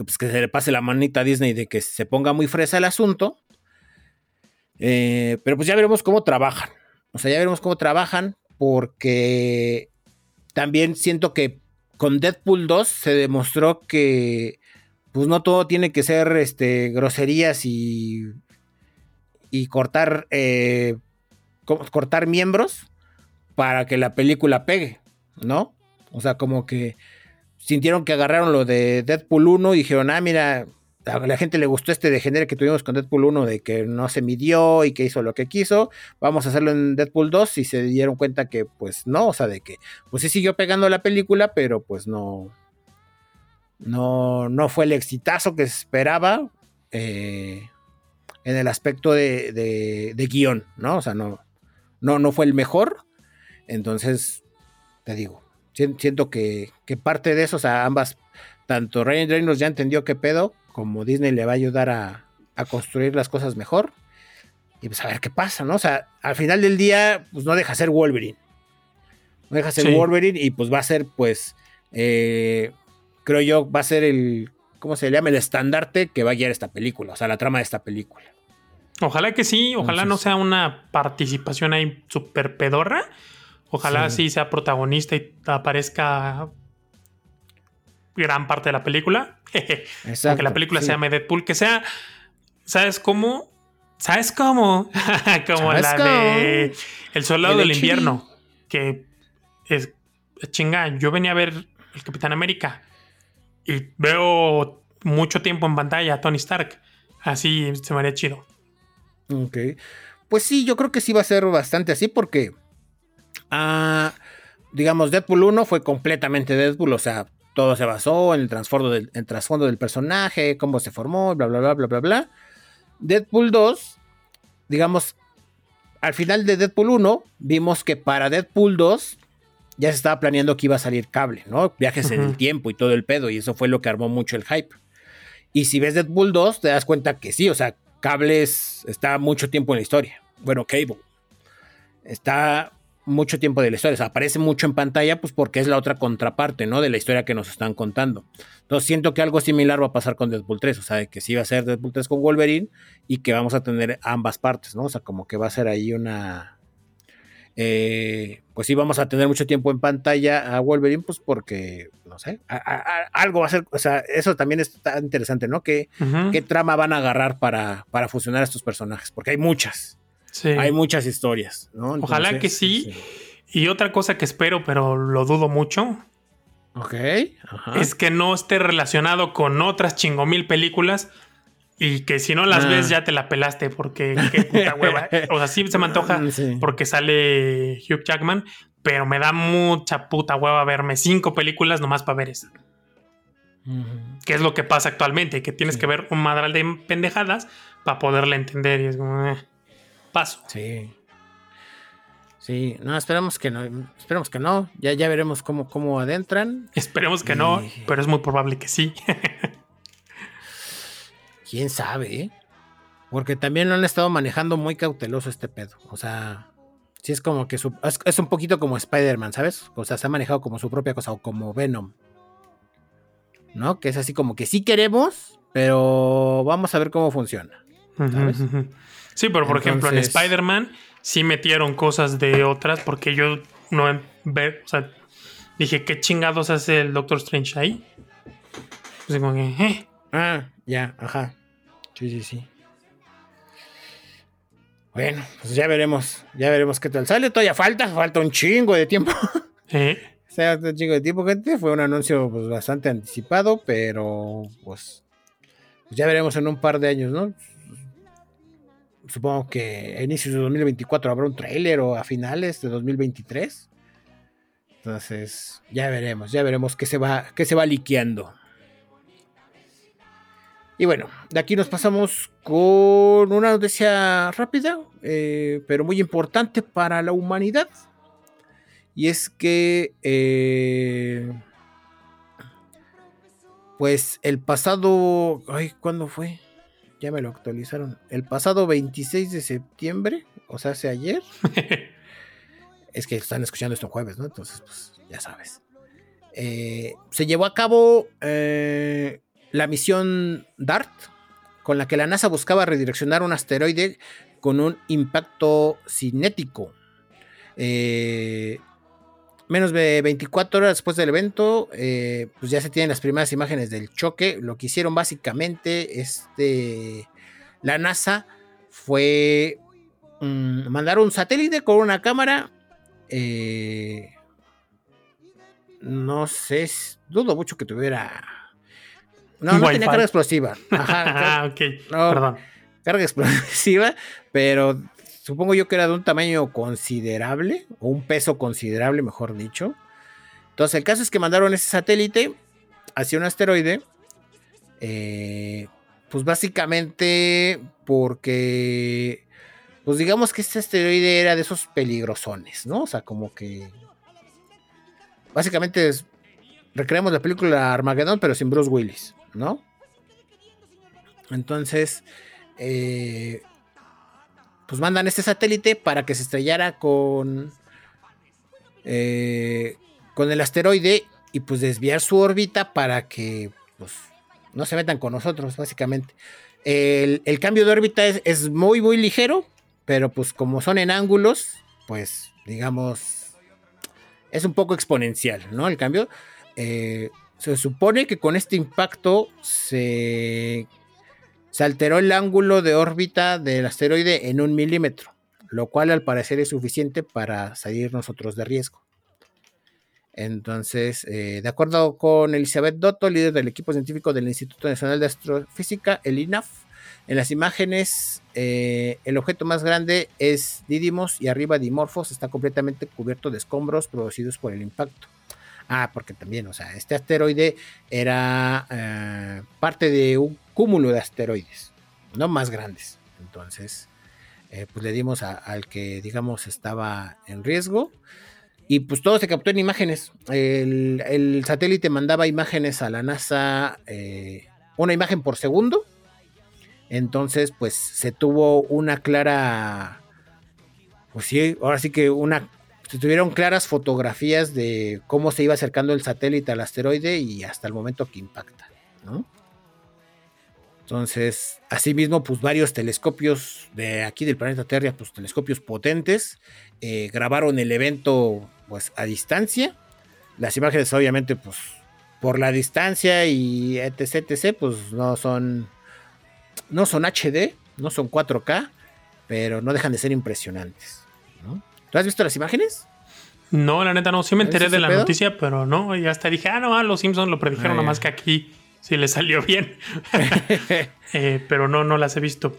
que, pues, que se le pase la manita a Disney de que se ponga muy fresa el asunto. Eh, pero pues ya veremos cómo trabajan. O sea, ya veremos cómo trabajan porque también siento que con Deadpool 2 se demostró que pues no todo tiene que ser este, groserías y, y cortar, eh, cortar miembros para que la película pegue, ¿no? O sea, como que sintieron que agarraron lo de Deadpool 1 y dijeron, ah, mira, a la gente le gustó este degenere que tuvimos con Deadpool 1 de que no se midió y que hizo lo que quiso. Vamos a hacerlo en Deadpool 2 y se dieron cuenta que pues no, o sea, de que pues sí siguió pegando la película, pero pues no no no fue el exitazo que se esperaba eh, en el aspecto de, de, guion, ¿no? O sea, no, no, no fue el mejor. Entonces, te digo, siento que, que parte de eso, o sea, ambas tanto Ryan Reynolds ya entendió qué pedo, como Disney le va a ayudar a, a construir las cosas mejor. Y pues a ver qué pasa, ¿no? O sea, al final del día, pues no deja ser Wolverine. No deja ser Wolverine y pues va a ser, pues, eh, creo yo, va a ser el, ¿cómo se llama? El estandarte que va a guiar esta película, o sea, la trama de esta película. Ojalá que sí, ojalá no sea una participación ahí súper pedorra. Ojalá sí. sea protagonista y aparezca gran parte de la película. Exacto, que la película se llame Deadpool, que sea, ¿sabes cómo? ¿Sabes cómo? Como la de El Soldado del Invierno, que es chinga. Yo venía a ver el Capitán América y veo mucho tiempo en pantalla a Tony Stark. Así se me haría chido. Ok. Pues sí, yo creo que sí va a ser bastante así porque. Ah, digamos, Deadpool 1 fue completamente Deadpool, o sea, todo se basó en el trasfondo del, el trasfondo del personaje, cómo se formó, bla, bla, bla, bla, bla, bla. Deadpool 2, digamos, al final de Deadpool 1, vimos que para Deadpool 2 ya se estaba planeando que iba a salir cable, ¿no? Viajes en el tiempo y todo el pedo, y eso fue lo que armó mucho el hype. Y si ves Deadpool 2, te das cuenta que sí, o sea, cables está mucho tiempo en la historia. Bueno, Cable. Está mucho tiempo de la historia, o sea, aparece mucho en pantalla, pues porque es la otra contraparte, ¿no? De la historia que nos están contando. Entonces siento que algo similar va a pasar con Deadpool 3, o sea, que sí va a ser Deadpool 3 con Wolverine y que vamos a tener ambas partes, ¿no? O sea, como que va a ser ahí una, eh, pues sí vamos a tener mucho tiempo en pantalla a Wolverine, pues porque, no sé, algo va a ser, o sea, eso también está interesante, ¿no? ¿Qué, ¿qué trama van a agarrar para, para fusionar a estos personajes? Porque hay muchas, hay muchas historias, ¿no? Ojalá que sí. Y otra cosa que espero, pero lo dudo mucho. Ok. Es que no esté relacionado con otras chingomil películas y que si no las ves ah. ya te la pelaste porque qué puta hueva. O sea, sí se me antoja porque sale Hugh Jackman, pero me da mucha puta hueva verme cinco películas nomás para ver esa. Que es lo que pasa actualmente, que tienes que ver un madral de pendejadas para poderla entender y es como, eh, paso. Sí. Sí, no, esperamos que no, esperemos que no, ya, ya veremos cómo, cómo adentran. Esperemos que no, pero es muy probable que sí. quién sabe, ¿eh? Porque también lo han estado manejando muy cauteloso este pedo. O sea, sí es como que es, un poquito como Spider-Man, ¿sabes? O sea, se ha manejado como su propia cosa o como Venom. ¿No? Que es así como que sí queremos, pero vamos a ver cómo funciona. ¿sabes? Sí, pero por ejemplo en Spider-Man sí metieron cosas de otras porque yo no ver, o sea, dije, ¿qué chingados hace el Doctor Strange ahí? Pues como que, eh. Ah, ya, ajá. Sí, sí, sí. Bueno, pues ya veremos, ya veremos qué tal sale. Todavía falta, falta un chingo de tiempo. ¿Eh? sea, un chingo de tiempo, gente. Fue un anuncio pues, bastante anticipado, pero pues, pues, ya veremos en un par de años, ¿no? Supongo que a inicios de 2024 habrá un tráiler o a finales de 2023. Entonces, ya veremos, ya veremos qué se va, qué se va liqueando. Y bueno, de aquí nos pasamos con una noticia rápida, eh, pero muy importante para la humanidad. Y es que, eh, pues el pasado, ay, ¿cuándo fue? Ya me lo actualizaron. El pasado 26 de septiembre, o sea, hace ayer. es que están escuchando esto jueves, ¿no? Entonces, pues ya sabes. Eh, se llevó a cabo la misión DART, con la que la NASA buscaba redireccionar un asteroide con un impacto cinético. Eh, menos de 24 horas después del evento, eh, pues ya se tienen las primeras imágenes del choque. Lo que hicieron básicamente, este, la NASA fue mm, mandar un satélite con una cámara. Eh, no sé, dudo mucho que tuviera no, no tenía carga explosiva. Ajá, ah, ok. Perdón. Carga explosiva, pero supongo yo que era de un tamaño considerable, o un peso considerable, mejor dicho. Entonces, el caso es que mandaron ese satélite hacia un asteroide. Eh, pues básicamente porque, pues digamos que este asteroide era de esos peligrosones, ¿no? O sea, como que... Básicamente recreamos la película Armageddon, pero sin Bruce Willis, ¿no? Entonces, eh, pues mandan este satélite para que se estrellara con, eh, con el asteroide y pues desviar su órbita para que pues, no se metan con nosotros, básicamente. El, cambio de órbita es, muy, muy ligero, pero pues como son en ángulos, pues digamos, es un poco exponencial, ¿no? El cambio. Eh, se supone que con este impacto se, se alteró el ángulo de órbita del asteroide en un milímetro, lo cual al parecer es suficiente para salir nosotros de riesgo. Entonces, eh, de acuerdo con Elizabeth Dotto, líder del equipo científico del Instituto Nacional de Astrofísica, el INAF, en las imágenes eh, el objeto más grande es Didymos y arriba Dimorphos está completamente cubierto de escombros producidos por el impacto. Ah, porque también, o sea, este asteroide era eh, parte de un cúmulo de asteroides, no más grandes. Entonces, pues le dimos al que, digamos, estaba en riesgo. Y pues todo se captó en imágenes. El, satélite mandaba imágenes a la NASA, eh, una imagen por segundo. Entonces, pues se tuvo una clara, pues sí, ahora sí que una, se tuvieron claras fotografías de cómo se iba acercando el satélite al asteroide y hasta el momento que impacta, ¿no? Entonces, asimismo, pues varios telescopios de aquí del planeta Tierra, pues telescopios potentes, eh, grabaron el evento pues a distancia. Las imágenes obviamente pues por la distancia y etc, etc, pues no son no son HD, no son 4K, pero no dejan de ser impresionantes. ¿Tú has visto las imágenes? No, la neta no. Sí me enteré de la noticia, pero no. Y hasta dije, ah, no, ah, los Simpsons lo predijeron, ah, nomás que aquí sí le salió bien. Eh, pero no, no las he visto.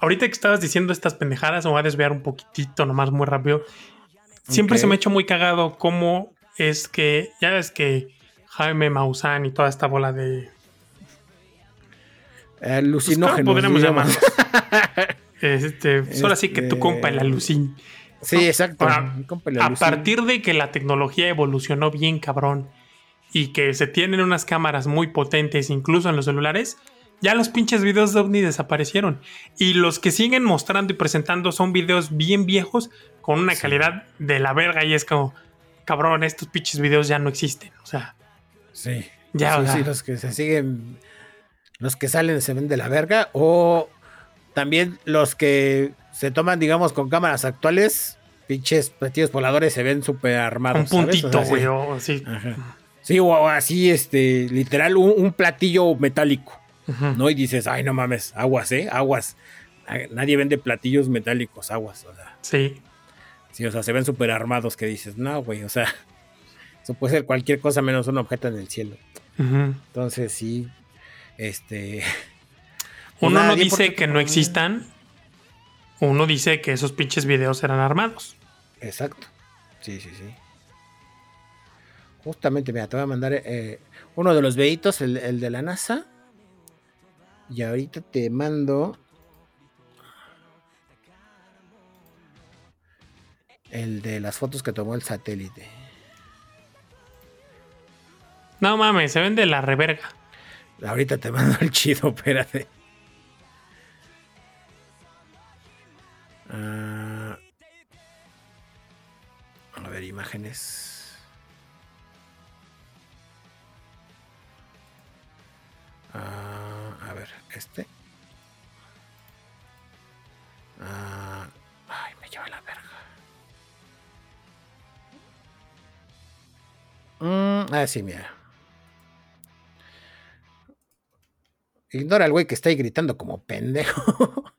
Ahorita que estabas diciendo estas pendejadas, me voy a desviar un poquitito, nomás muy rápido. Siempre se me ha hecho muy cagado cómo es que, ya ves que Jaime Maussan y toda esta bola de... Alucinógenos. Pues, podríamos llamarlo. este, Solo así que tu compa el alucin. Sí, exacto. a partir de que la tecnología evolucionó bien cabrón y que se tienen unas cámaras muy potentes incluso en los celulares, ya los pinches videos de OVNI desaparecieron. Y los que siguen mostrando y presentando son videos bien viejos con una calidad de la verga y es como, cabrón, estos pinches videos ya no existen. O sea. Sí. Ya, sí, los que se siguen, los que salen se ven de la verga o también los que se toman, digamos, con cámaras actuales, pinches platillos voladores se ven súper armados. Un puntito, güey, sí. Sí, o así, este, literal, un, platillo metálico, ¿no? Y dices, ay, no mames, aguas, ¿eh? Aguas. Nadie vende platillos metálicos, aguas, o sea. Sí. Sí, o sea, se ven súper armados que dices, no, güey, o sea, eso puede ser cualquier cosa menos un objeto en el cielo. Entonces, sí, este... Uno no dice que no existan, uno dice que esos pinches videos eran armados. Exacto, sí, sí, sí. Justamente, mira, te voy a mandar eh, uno de los veitos, el, el de la NASA. Y ahorita te mando El de las fotos que tomó el satélite. No mames, se ven de la reverga. Ahorita te mando el chido, espérate. Ah, a ver, imágenes. Ah, a ver, este. Ah, ay, me lleva la verga. Mm, ah, sí, mira. Ignora al güey que está ahí gritando como pendejo.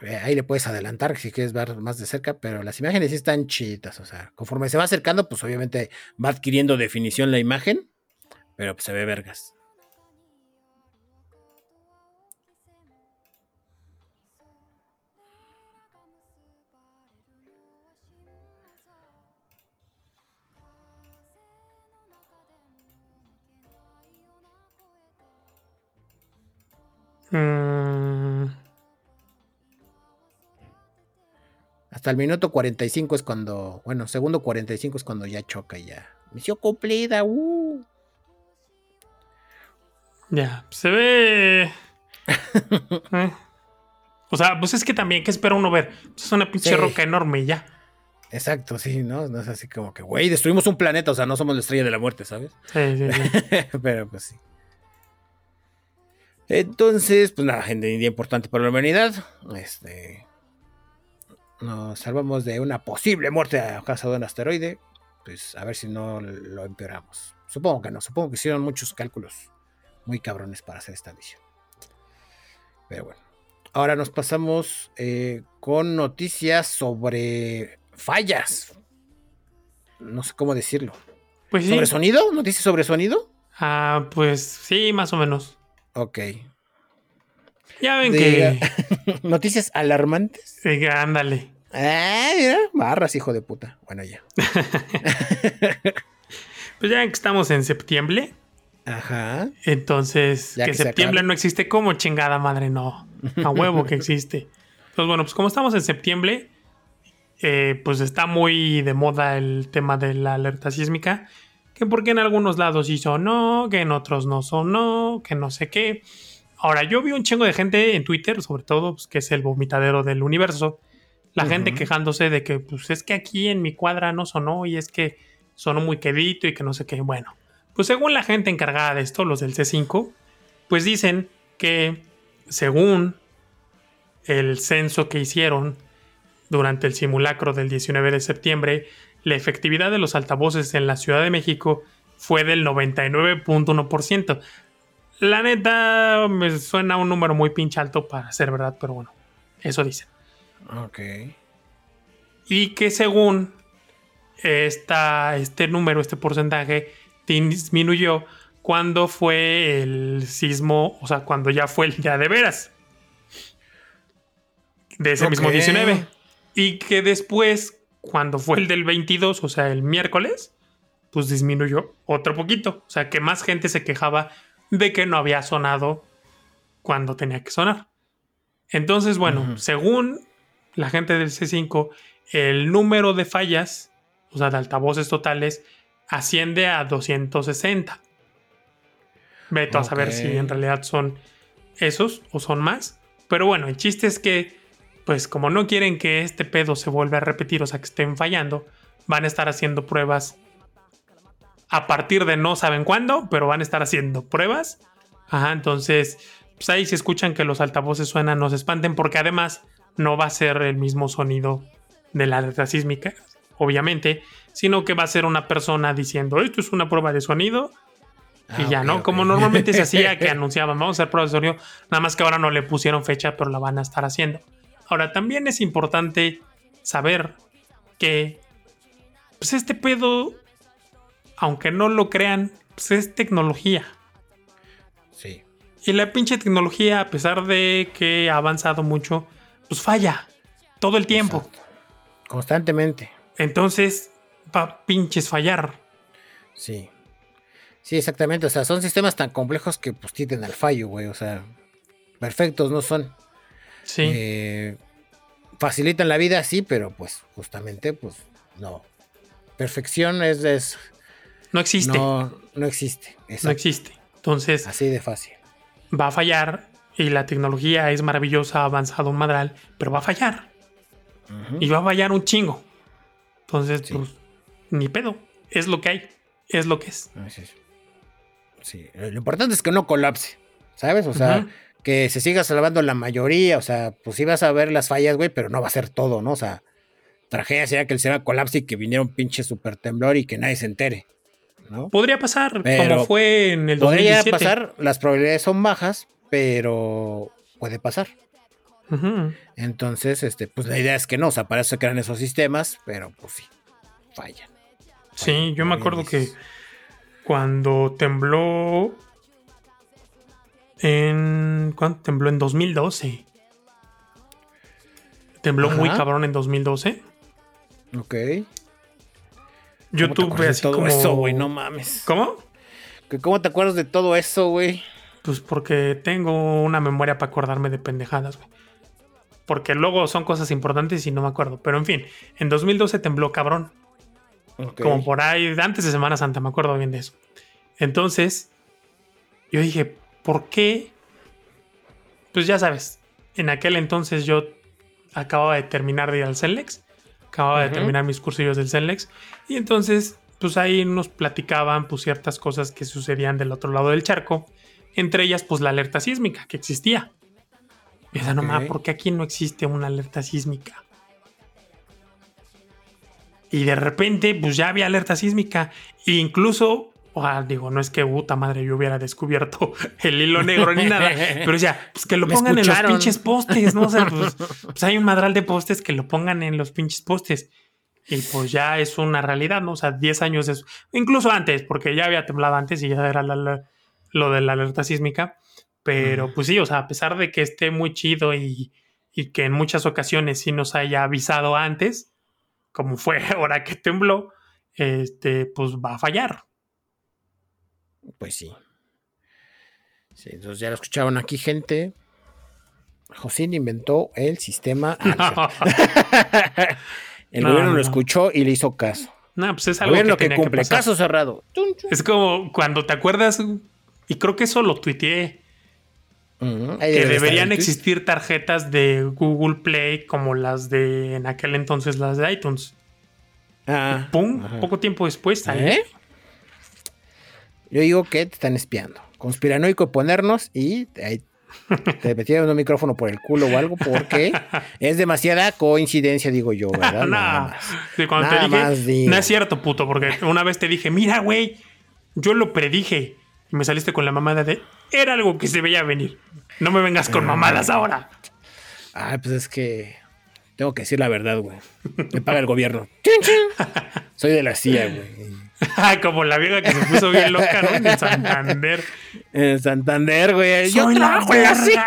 ahí le puedes adelantar si quieres ver más de cerca, pero las imágenes están chidas. O sea, conforme se va acercando, pues obviamente va adquiriendo definición la imagen, pero pues se ve vergas. Mm. Hasta el minuto 45 es cuando, bueno, segundo 45 es cuando ya choca y ya. Misión cumplida, uh. Ya, se ve. Eh. O sea, pues es que también, ¿qué espera uno ver? Pues es una pinche roca enorme y ya. Exacto, sí, ¿no? No es así como que, güey, destruimos un planeta, o sea, no somos la estrella de la muerte, ¿sabes? Sí, sí, sí. Pero pues sí. Entonces, pues nada, gente, día importante para la humanidad. Este. Nos salvamos de una posible muerte a causa de un asteroide. Pues a ver si no lo empeoramos. Supongo que no, supongo que hicieron muchos cálculos muy cabrones para hacer esta misión. Pero bueno. Ahora nos pasamos eh, con noticias sobre fallas. No sé cómo decirlo. Pues ¿Sobre sonido? ¿Noticias sobre sonido? Ah, pues sí, más o menos. Ok. Ya ven que. Noticias alarmantes. Sí, ándale. Ah, mira, barras, hijo de puta. Bueno, ya. pues ya que estamos en septiembre. Ajá. Entonces, que, septiembre no existe como chingada madre, no. A huevo que existe. Pues bueno, pues como estamos en septiembre, eh, pues está muy de moda el tema de la alerta sísmica. Que porque en algunos lados sí sonó, que en otros no sonó, que no sé qué. Ahora, yo vi un chingo de gente en Twitter, sobre todo, pues, que es el vomitadero del universo. La gente quejándose de que, pues es que aquí en mi cuadra no sonó y es que sonó muy quedito y que no sé qué. Bueno, pues según la gente encargada de esto, los del C5, pues dicen que según el censo que hicieron durante el simulacro del 19 de septiembre, la efectividad de los altavoces en la Ciudad de México fue del 99.1%. La neta me suena un número muy pinche alto para ser verdad, pero bueno, eso dicen. Ok. Y que según esta, este número, este porcentaje, disminuyó cuando fue el sismo, o sea, cuando ya fue el día de veras. De ese mismo 19. Y que después, cuando fue el del 22, o sea, el miércoles, pues disminuyó otro poquito. O sea, que más gente se quejaba de que no había sonado cuando tenía que sonar. Entonces, bueno, según la gente del C5, el número de fallas, o sea, de altavoces totales, asciende a 260. Veto a saber si en realidad son esos o son más. Pero bueno, el chiste es que, pues como no quieren que este pedo se vuelva a repetir, o sea, que estén fallando, van a estar haciendo pruebas a partir de no saben cuándo, pero van a estar haciendo pruebas. Ajá, entonces, pues ahí si escuchan que los altavoces suenan, no se espanten, porque además no va a ser el mismo sonido de la alerta sísmica, obviamente, sino que va a ser una persona diciendo, esto es una prueba de sonido. y ah, ya, ¿no? Como normalmente se hacía que anunciaban, vamos a hacer pruebas de sonido, nada más que ahora no le pusieron fecha, pero la van a estar haciendo. Ahora, también es importante saber que pues este pedo, aunque no lo crean, pues es tecnología. Sí. Y la pinche tecnología, a pesar de que ha avanzado mucho, pues falla todo el tiempo. Constantemente. Entonces, pa pinches fallar. Sí. Sí, exactamente. O sea, son sistemas tan complejos que pues tienden al fallo, güey. O sea, perfectos no son. Sí. Eh, facilitan la vida, sí, pero pues justamente, pues no. Perfección es... es no existe. No, no existe. No existe. Entonces... Así de fácil. Va a fallar y la tecnología es maravillosa, ha avanzado un madral, pero va a fallar. Y va a fallar un chingo. Entonces, pues ni pedo. Es lo que hay. Es lo que es. Sí, lo importante es que no colapse. ¿Sabes? O sea, que se siga salvando la mayoría. O sea, pues sí vas a ver las fallas, güey, pero no va a ser todo, ¿no? O sea, tragedia sería que el cielo colapse y que viniera un pinche super temblor y que nadie se entere. ¿No? Podría pasar, como fue en el 2017. Podría pasar, las probabilidades son bajas, pero puede pasar. Entonces, este, pues la idea es que no, o sea, para eso se crean esos sistemas, pero pues sí, fallan. Sí, yo me acuerdo que cuando tembló en. ¿Cuánto tembló? En 2012. Tembló muy cabrón en 2012. Ok. Yo tuve así todo eso, güey, no mames. ¿Cómo? ¿Cómo te acuerdas de todo eso, güey? Pues porque tengo una memoria para acordarme de pendejadas, güey. porque luego son cosas importantes y no me acuerdo. Pero en fin, en 2012 tembló cabrón. Como por ahí, antes de Semana Santa, me acuerdo bien de eso. Entonces, yo dije, ¿por qué? Pues ya sabes, en aquel entonces yo acababa de terminar de ir al CELEX, acababa de terminar mis cursillos del CELEX, y entonces, pues ahí nos platicaban pues ciertas cosas que sucedían del otro lado del charco, entre ellas pues la alerta sísmica que existía. Y esa nomás, ¿por qué aquí no existe una alerta sísmica? Y de repente, pues ya había alerta sísmica. E incluso digo, no es que puta madre yo hubiera descubierto el hilo negro ni nada, pero decía, pues que lo pongan en los pinches postes, ¿no? O sea, pues, pues, hay un madral de postes que lo pongan en los pinches postes. Y pues ya es una realidad, ¿no? O sea, 10 años es, incluso antes, porque ya había temblado antes y ya era lo de la alerta sísmica. Pero pues sí, o sea, a pesar de que esté muy chido y, y que en muchas ocasiones sí nos haya avisado antes, como fue ahora que tembló, este, pues va a fallar. Pues sí. sí. Entonces ya lo escucharon aquí, gente. Josín inventó el sistema. el gobierno lo escuchó y le hizo caso. No, pues es algo el gobierno que, cumple. caso cerrado. Es como cuando te acuerdas, y creo que eso lo tuiteé. que deberían existir tarjetas de Google Play como las de en aquel entonces las de iTunes. Ah, ¡Pum! Poco tiempo después. ¿Eh? Yo digo que te están espiando. Conspiranoico ponernos y ahí te metieron un micrófono por el culo o algo porque es demasiada coincidencia, digo yo, ¿verdad? no, cuando te dije, no es cierto, puto, porque una vez te dije, mira, güey, yo lo predije y me saliste con la mamada de, era algo que se veía venir. No me vengas con ah. mamadas ahora. Ay, pues es que tengo que decir la verdad, güey. Me paga el gobierno. Soy de la CIA, güey. Como la vieja que se puso bien loca, ¿no? En Santander. En Santander, güey. Yo trabajo en la CIA.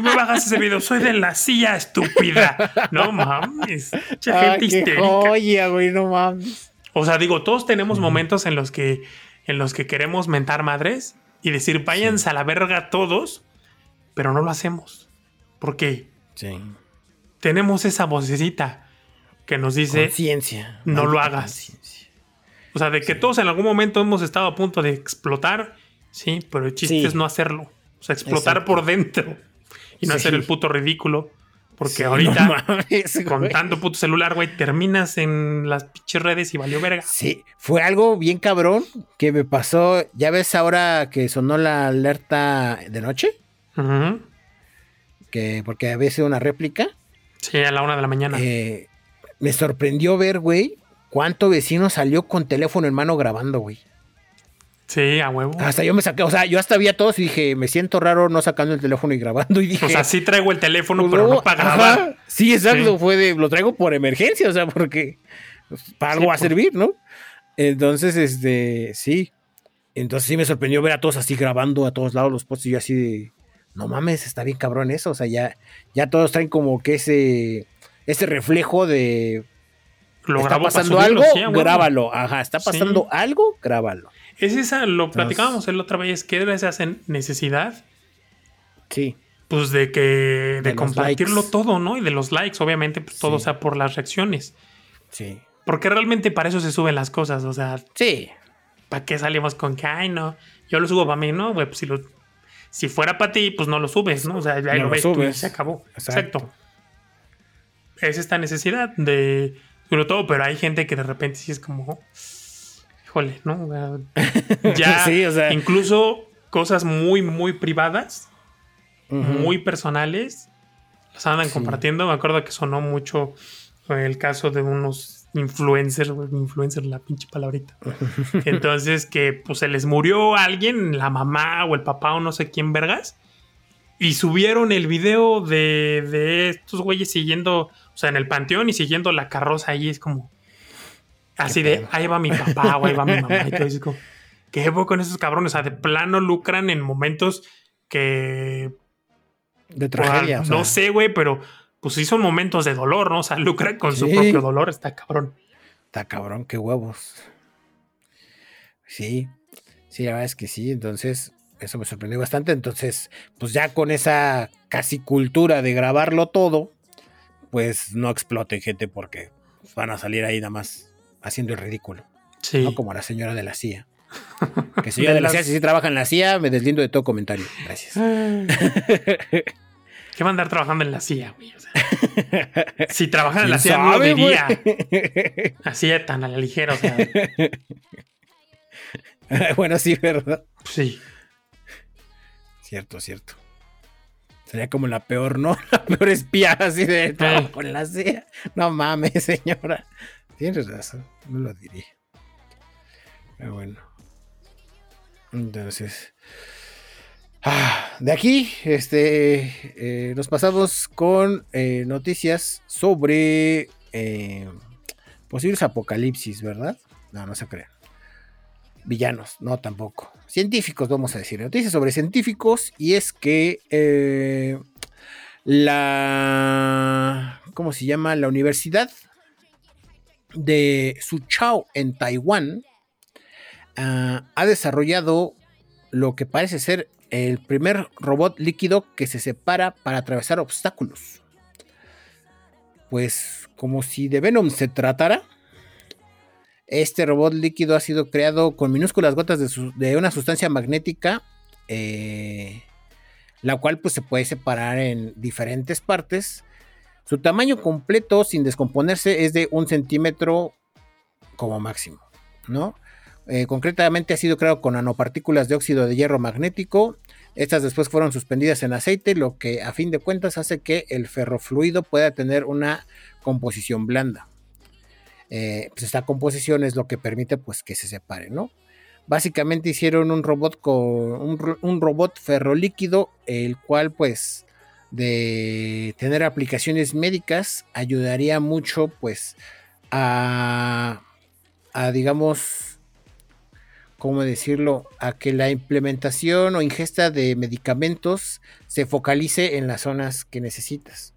me bajas ese video, soy de la CIA, estúpida. No mames. Mucha gente histérica. Güey, no mames. O sea, digo, todos tenemos momentos en los que en los que queremos mentar madres y decir, váyanse a la verga todos, pero no lo hacemos. ¿Por qué? Sí. Tenemos esa vocecita que nos dice, ciencia. no lo hagas. O sea, de que todos en algún momento hemos estado a punto de explotar, sí, pero el chiste es no hacerlo. O sea, explotar por dentro y no hacer el puto ridículo. Porque ahorita, con tanto puto celular, güey, terminas en las pinches redes y valió verga. Sí, fue algo bien cabrón que me pasó. ¿Ya ves ahora que sonó la alerta de noche? que Porque había sido una réplica. Sí, a la una de la mañana. Eh, me sorprendió ver, güey, cuánto vecino salió con teléfono en mano grabando, güey. Sí, a huevo. Hasta yo me saqué, o sea, yo hasta vi a todos y dije, me siento raro no sacando el teléfono y grabando. Y dije, o sea, sí traigo el teléfono, pero no para grabar. Sí, exacto, fue de, lo traigo por emergencia, o sea, porque pues, para algo va a servir, ¿no? Entonces, este, sí. Entonces sí me sorprendió ver a todos así grabando a todos lados los posts y yo así de, no mames, está bien cabrón eso, o sea, ya, ya todos traen como que ese, ese reflejo de, lo está pasando algo, grábalo. Ajá, está pasando algo, grábalo. Es esa, lo platicábamos el otra vez, que era esa necesidad. Sí. Pues de que, de, compartirlo todo, ¿no? Y de los likes, obviamente, pues todo sea por las reacciones. Sí. Porque realmente para eso se suben las cosas, o sea. Sí. ¿Para qué salimos con que, ay, no, yo lo subo para mí, no? pues si lo, si fuera para ti, pues no lo subes, ¿no? O sea, ya lo, ves tú y se acabó. Exacto. Es esta necesidad de pero todo, pero hay gente que de repente sí es como, híjole, ¿no? Ya, sí, o sea. incluso cosas muy, muy privadas, muy personales, las andan compartiendo. Me acuerdo que sonó mucho el caso de unos influencers, influencers, la pinche palabrita. Entonces, que pues se les murió alguien, la mamá o el papá o no sé quién vergas. Y subieron el video de, de estos güeyes siguiendo o sea, en el panteón y siguiendo la carroza ahí es como. Así de, ahí va mi papá o ahí va mi mamá. Y todo como, ¿qué hago con esos cabrones? O sea, de plano lucran en momentos que. De tragedia. no sé, güey, pero pues sí son momentos de dolor, ¿no? O sea, lucran con su propio dolor, está cabrón. Está cabrón, qué huevos. Sí, sí, la verdad es que sí. Entonces, eso me sorprendió bastante. Entonces, pues ya con esa casi cultura de grabarlo todo, pues no exploten gente porque van a salir ahí nada más haciendo el ridículo. Sí. No como la señora de la CIA. Que señora de la CIA, si sí trabaja en la CIA, me deslindo de todo comentario. Gracias. ¿Qué va a andar trabajando en la CIA, güey? O sea, si trabajara en la CIA, no diría. Así de tan a la ligera, o sea. bueno, sí, ¿verdad? Sí. Cierto, cierto. Sería como la peor, ¿no? La peor espía así de trabajo en la CIA. No mames, señora. Tienes razón, no lo diría. Pero bueno. Entonces. Ah, de aquí, este, eh, nos pasamos con eh, noticias sobre eh, posibles apocalipsis, ¿verdad? No, no se crean. Villanos, no tampoco. Científicos, vamos a decir. Noticias sobre científicos y es que la, ¿cómo se llama? La Universidad de Suzhou en Taiwán ah, ha desarrollado lo que parece ser el primer robot líquido que se separa para atravesar obstáculos. Pues como si de Venom se tratara, este robot líquido ha sido creado con minúsculas gotas de, una sustancia magnética, eh, la cual pues se puede separar en diferentes partes. Su tamaño completo sin descomponerse es de un centímetro como máximo, ¿no? Eh, concretamente ha sido creado con nanopartículas de óxido de hierro magnético. Estas después fueron suspendidas en aceite, lo que a fin de cuentas hace que el ferrofluido pueda tener una composición blanda. Eh, pues esta composición es lo que permite pues, que se separe, ¿no? Básicamente hicieron un robot con un, robot ferrolíquido, el cual pues de tener aplicaciones médicas ayudaría mucho pues a digamos ¿cómo decirlo?, a que la implementación o ingesta de medicamentos se focalice en las zonas que necesitas.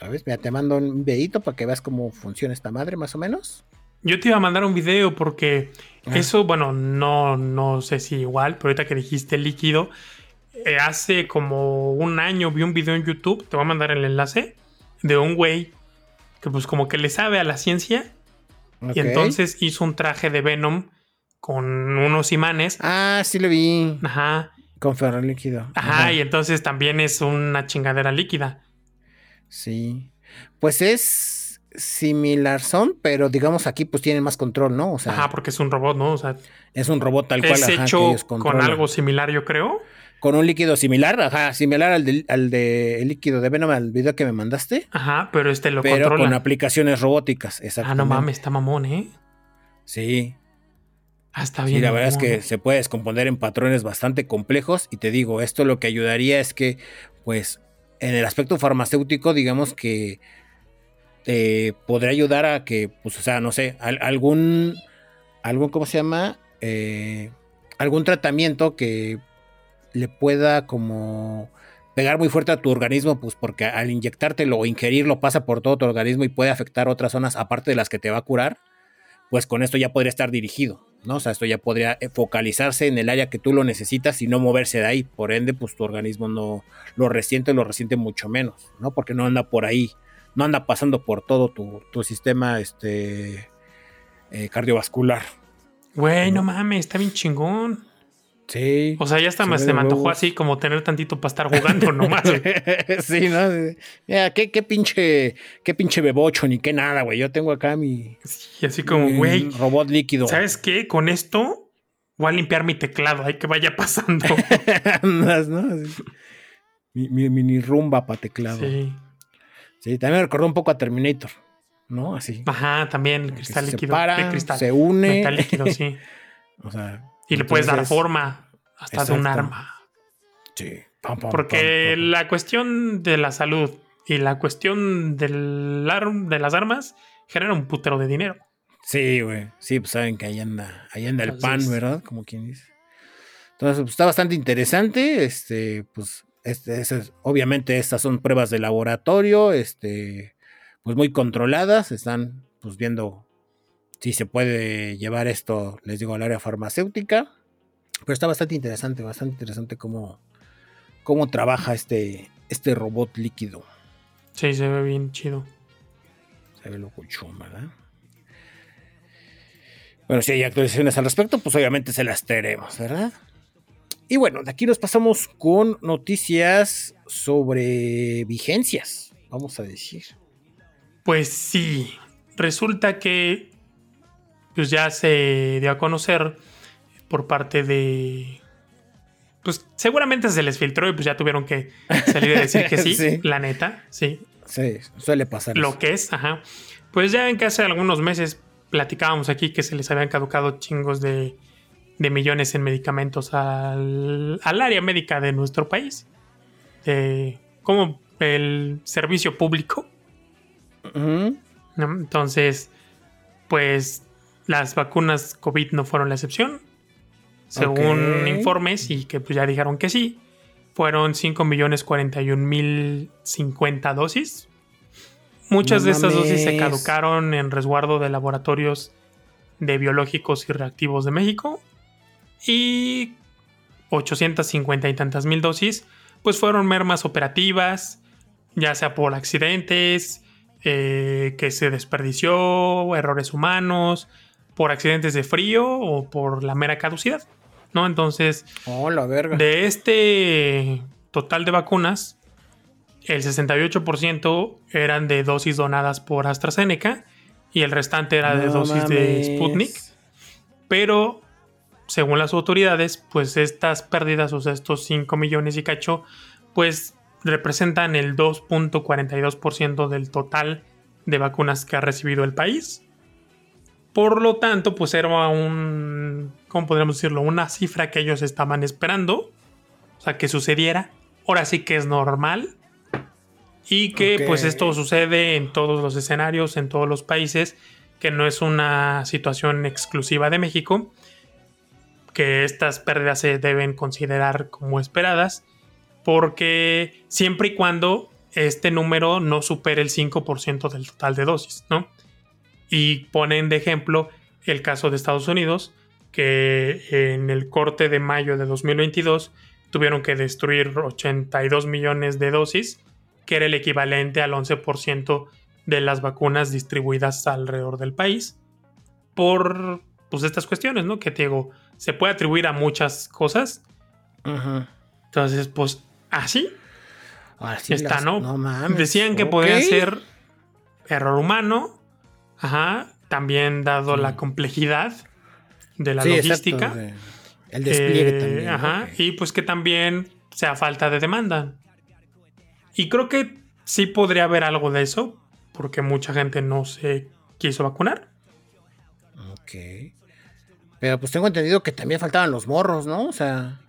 ¿Sabes? Mira, te mando un videito para que veas cómo funciona esta madre, más o menos. Yo te iba a mandar un video porque ah. eso, bueno, no, no sé si igual, pero ahorita que dijiste líquido, eh, hace como un año vi un video en YouTube, te voy a mandar el enlace, de un güey que pues como que le sabe a la ciencia y entonces hizo un traje de Venom con unos imanes. Ah, sí lo vi. Ajá. Con ferro líquido. Ajá, y entonces también es una chingadera líquida. Sí. Pues es similar son, pero digamos aquí pues tienen más control, ¿no? O sea, ajá, porque es un robot, ¿no? O sea, es un robot tal cual. Es hecho con algo similar, yo creo. Con un líquido similar, ajá, similar al de, al de líquido de Venom, al video que me mandaste. Ajá, pero este lo pero con aplicaciones robóticas, exacto. Ah, no mames, está mamón, ¿eh? Sí. Ah, está bien. Sí, la verdad es que se puede descomponer en patrones bastante complejos y te digo, esto lo que ayudaría es que, pues, en el aspecto farmacéutico, digamos que te podría ayudar a que, pues, o sea, no sé, algún, algún, ¿cómo se llama? Eh, algún tratamiento que le pueda como pegar muy fuerte a tu organismo, pues porque al inyectártelo o ingerirlo pasa por todo tu organismo y puede afectar otras zonas aparte de las que te va a curar, pues con esto ya podría estar dirigido. ¿No? O sea, esto ya podría eh, focalizarse en el área que tú lo necesitas y no moverse de ahí. Por ende, pues tu organismo no lo resiente, lo resiente mucho menos, ¿no? Porque no anda por ahí, no anda pasando por todo tu, sistema este, eh, cardiovascular. Güey, no mames, está bien chingón. Sí. O sea, ya hasta se me antojó así como tener tantito para estar jugando nomás. sí, ¿no? Ya, ¿qué, qué pinche, qué pinche bebocho, ni qué nada, güey. Yo tengo acá mi. Sí, así como, güey. Robot líquido. ¿Sabes qué? Con esto voy a limpiar mi teclado, hay que vaya pasando. ¿no? Mi, mi, mini rumba para teclado. Sí. Sí, también me recordó un poco a Terminator, ¿no? Así. Ajá, también, cristal líquido. Cristal. se une. Metal líquido, sí. o sea. Y le puedes dar forma hasta de un arma. Sí. Porque la cuestión de la salud y la cuestión del de las armas genera un putero de dinero. Sí, güey. Sí, pues saben que ahí anda, ahí anda el pan, ¿verdad? Como quien dice. Entonces, pues está bastante interesante. Este, pues, este, obviamente estas son pruebas de laboratorio, este, pues muy controladas. Están, pues, viendo si se puede llevar esto, les digo, al área farmacéutica. Pero está bastante interesante, bastante interesante cómo, cómo trabaja este, este robot líquido. Sí, se ve bien chido. Se ve locuchón, ¿verdad? Bueno, si hay actualizaciones al respecto, pues obviamente se las traeremos, ¿verdad? Y bueno, de aquí nos pasamos con noticias sobre vigencias, vamos a decir. Pues sí, resulta que pues ya se dio a conocer por parte de pues seguramente se les filtró y pues ya tuvieron que salir a decir que sí, la neta, sí. Sí, suele pasar. Lo que es, ajá. Pues ya en que hace algunos meses platicábamos aquí que se les habían caducado chingos de, de millones en medicamentos al, al, área médica de nuestro país. como el servicio público. Entonces, pues las vacunas COVID no fueron la excepción. Según informes y que pues ya dijeron que sí, fueron 5 millones 41 mil 50 dosis Muchas de estas dosis se caducaron en resguardo de laboratorios de biológicos y reactivos de México. Y 850 y tantas mil dosis, pues fueron mermas operativas, ya sea por accidentes, eh, que se desperdició, errores humanos, por accidentes de frío o por la mera caducidad. ¿No? Entonces, oh, la verga. de este total de vacunas, el 68% eran de dosis donadas por AstraZeneca y el restante era de dosis de Sputnik. Pero, según las autoridades, pues estas pérdidas, o sea, estos 5 millones y cacho, pues representan el 2.42% del total de vacunas que ha recibido el país. Por lo tanto, pues era un, ¿cómo podríamos decirlo? Una cifra que ellos estaban esperando. O sea, que sucediera. Ahora sí que es normal y que pues esto sucede en todos los escenarios, en todos los países, que no es una situación exclusiva de México, que estas pérdidas se deben considerar como esperadas, porque siempre y cuando este número no supere el 5% del total de dosis, ¿no? Y ponen de ejemplo el caso de Estados Unidos, que en el corte de mayo de 2022 tuvieron que destruir 82 millones de dosis que era el equivalente al 11% de las vacunas distribuidas alrededor del país, por pues, estas cuestiones, ¿no? Que te digo, se puede atribuir a muchas cosas. Entonces, pues así. está, ¿no? Decían que podía ser error humano. Ajá. También dado la complejidad de la logística. El despliegue eh, también. Ajá. Y pues que también sea falta de demanda. Y creo que sí podría haber algo de eso, porque mucha gente no se quiso vacunar. Ok. Pero pues tengo entendido que también faltaban los morros, ¿no? O sea.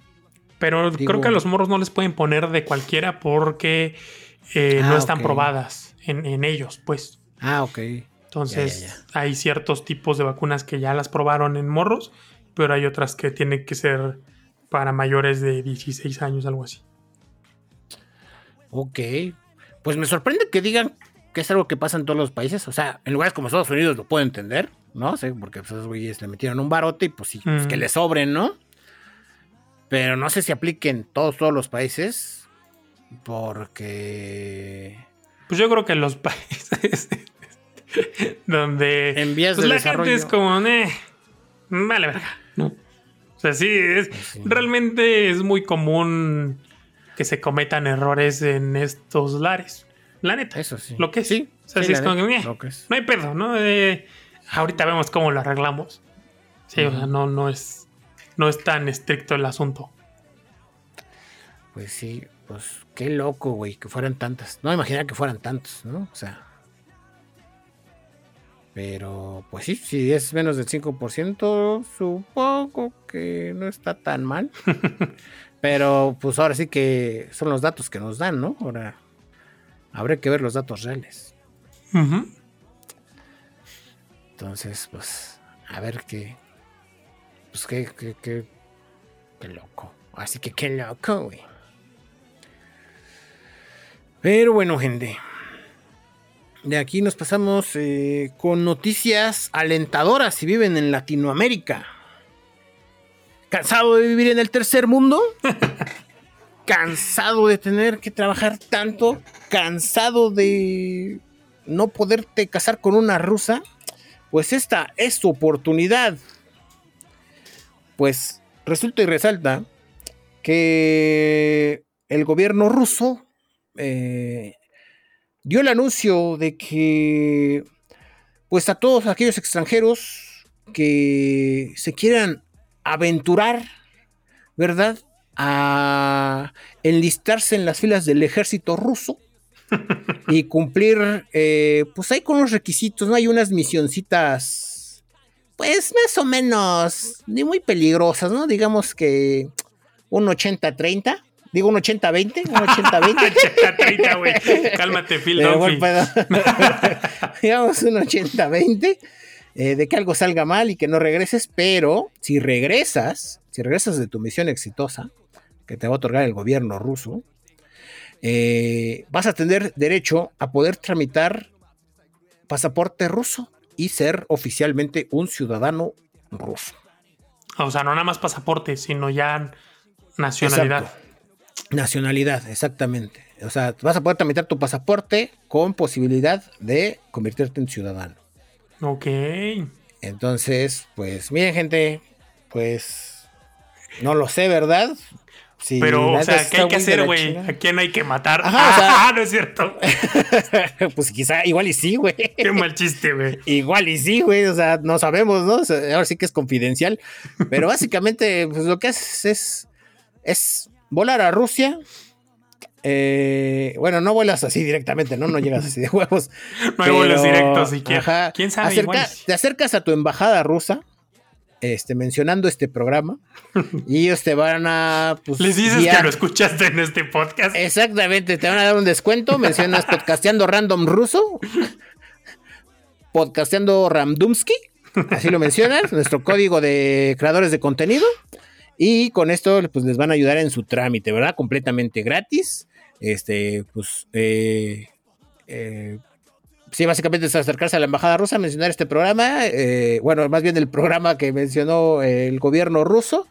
Pero creo que a los morros no les pueden poner de cualquiera porque eh, no ah, están probadas en, ellos, pues. Ah, ok. Entonces, hay ciertos tipos de vacunas que ya las probaron en morros, pero hay otras que tienen que ser para mayores de 16 años, algo así. Ok. Pues me sorprende que digan que es algo que pasa en todos los países. O sea, en lugares como Estados Unidos lo puedo entender, ¿no? sé porque pues, esos güeyes le metieron un barote y pues sí, pues, que mm. le sobren, ¿no? Pero no sé si aplique en todos, todos los países. Porque. Pues yo creo que en los países donde pues, la gente es como, eh, vale, verga, ¿no? O sea, sí, es, realmente es muy común que se cometan errores en estos lares. La neta. Eso sí. Lo que sí. O sea, es como que, no hay pedo, ¿no? Eh, ahorita vemos cómo lo arreglamos. Sí, o sea, no, no es. No es tan estricto el asunto. Pues sí, pues qué loco, güey, que fueran tantas. No imaginar que fueran tantos, ¿no? O sea. Pero, pues sí, si es menos del 5%, supongo que no está tan mal. Pero pues ahora sí que son los datos que nos dan, ¿no? Ahora habrá que ver los datos reales. Entonces, pues, a ver qué. Pues qué, qué, qué, qué loco. Así que qué loco, güey. Pero bueno, gente. De aquí nos pasamos eh, con noticias alentadoras si viven en Latinoamérica. ¿Cansado de vivir en el tercer mundo? ¿Cansado de tener que trabajar tanto? ¿Cansado de no poderte casar con una rusa, pues esta es tu oportunidad. Pues resulta y resalta que el gobierno ruso eh, dio el anuncio de que pues a todos aquellos extranjeros que se quieran aventurar, ¿verdad? A enlistarse en las filas del ejército ruso y cumplir, eh, pues hay con los requisitos, ¿no? Hay unas misioncitas, pues más o menos, ni muy peligrosas, ¿no? Digamos que un 80-30. Digo un 80-20, un 80-20. 80-30, güey. Cálmate, Phil Digamos un 80-20. Eh, de que algo salga mal y que no regreses, pero si regresas, si regresas de tu misión exitosa, que te va a otorgar el gobierno ruso, eh, vas a tener derecho a poder tramitar pasaporte ruso y ser oficialmente un ciudadano ruso. O sea, no nada más pasaporte, sino ya nacionalidad. Nacionalidad, exactamente. O sea, vas a poder tramitar tu pasaporte con posibilidad de convertirte en ciudadano. Ok. Entonces, pues, miren, gente, pues, no lo sé, ¿verdad? Pero, o sea, ¿qué hay que hacer, güey? ¿A quién hay que matar? Ajá, ah, no es cierto. pues quizá, igual y sí, güey. Qué mal chiste, güey. Igual y sí, güey. O sea, no sabemos, ¿no? ahora sí que es confidencial. Pero básicamente, pues lo que haces es, es volar a Rusia, eh, bueno, no vuelas así directamente, ¿no? No llegas así de huevos. no hay vuelos directos siquiera. ¿Quién sabe? te acercas a tu embajada rusa, este, mencionando este programa, y ellos te van a. Pues, Les dices que lo escuchaste en este podcast. Exactamente, te van a dar un descuento. Mencionas podcasteando random ruso, podcasteando Ramdumsky, así lo mencionas, nuestro código de creadores de contenido. Y con esto pues les van a ayudar en su trámite, ¿verdad? Completamente gratis este, pues, eh, eh, sí, básicamente es acercarse a la embajada rusa, mencionar este programa, eh, bueno, más bien el programa que mencionó el gobierno ruso,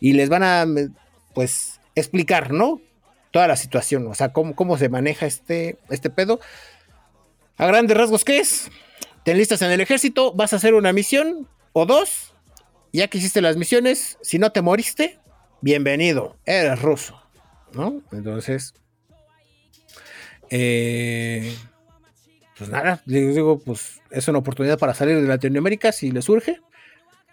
y les van a, pues, explicar, ¿no? Toda la situación, o sea, cómo, cómo se maneja este, este pedo. A grandes rasgos, ¿qué es? Te enlistas en el ejército, vas a hacer una misión o dos, ya que hiciste las misiones, si no te moriste, bienvenido, eres ruso, ¿no? Entonces, eh, pues nada, les digo, pues es una oportunidad para salir de Latinoamérica si les surge.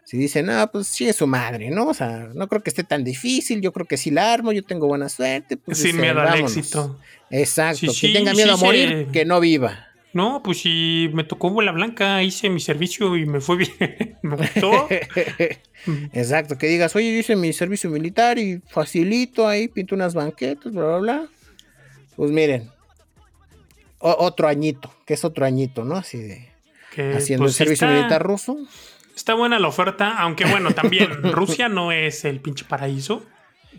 Si dicen, ah, pues sí es su madre, ¿no? O sea, no creo que esté tan difícil, yo creo que sí la armo, yo tengo buena suerte. Pues, Sin miedo al éxito. Exacto, que tenga miedo a morir, que no viva. No, pues si me tocó bola blanca, hice mi servicio y me fue bien, me gustó. Exacto, que digas, oye, hice mi servicio militar y facilito ahí, pinto unas banquetas, bla, bla, bla. Pues miren, otro añito, que es otro añito, ¿no? Así de haciendo pues, el servicio militar ruso. Está buena la oferta, aunque bueno, también Rusia no es el pinche paraíso.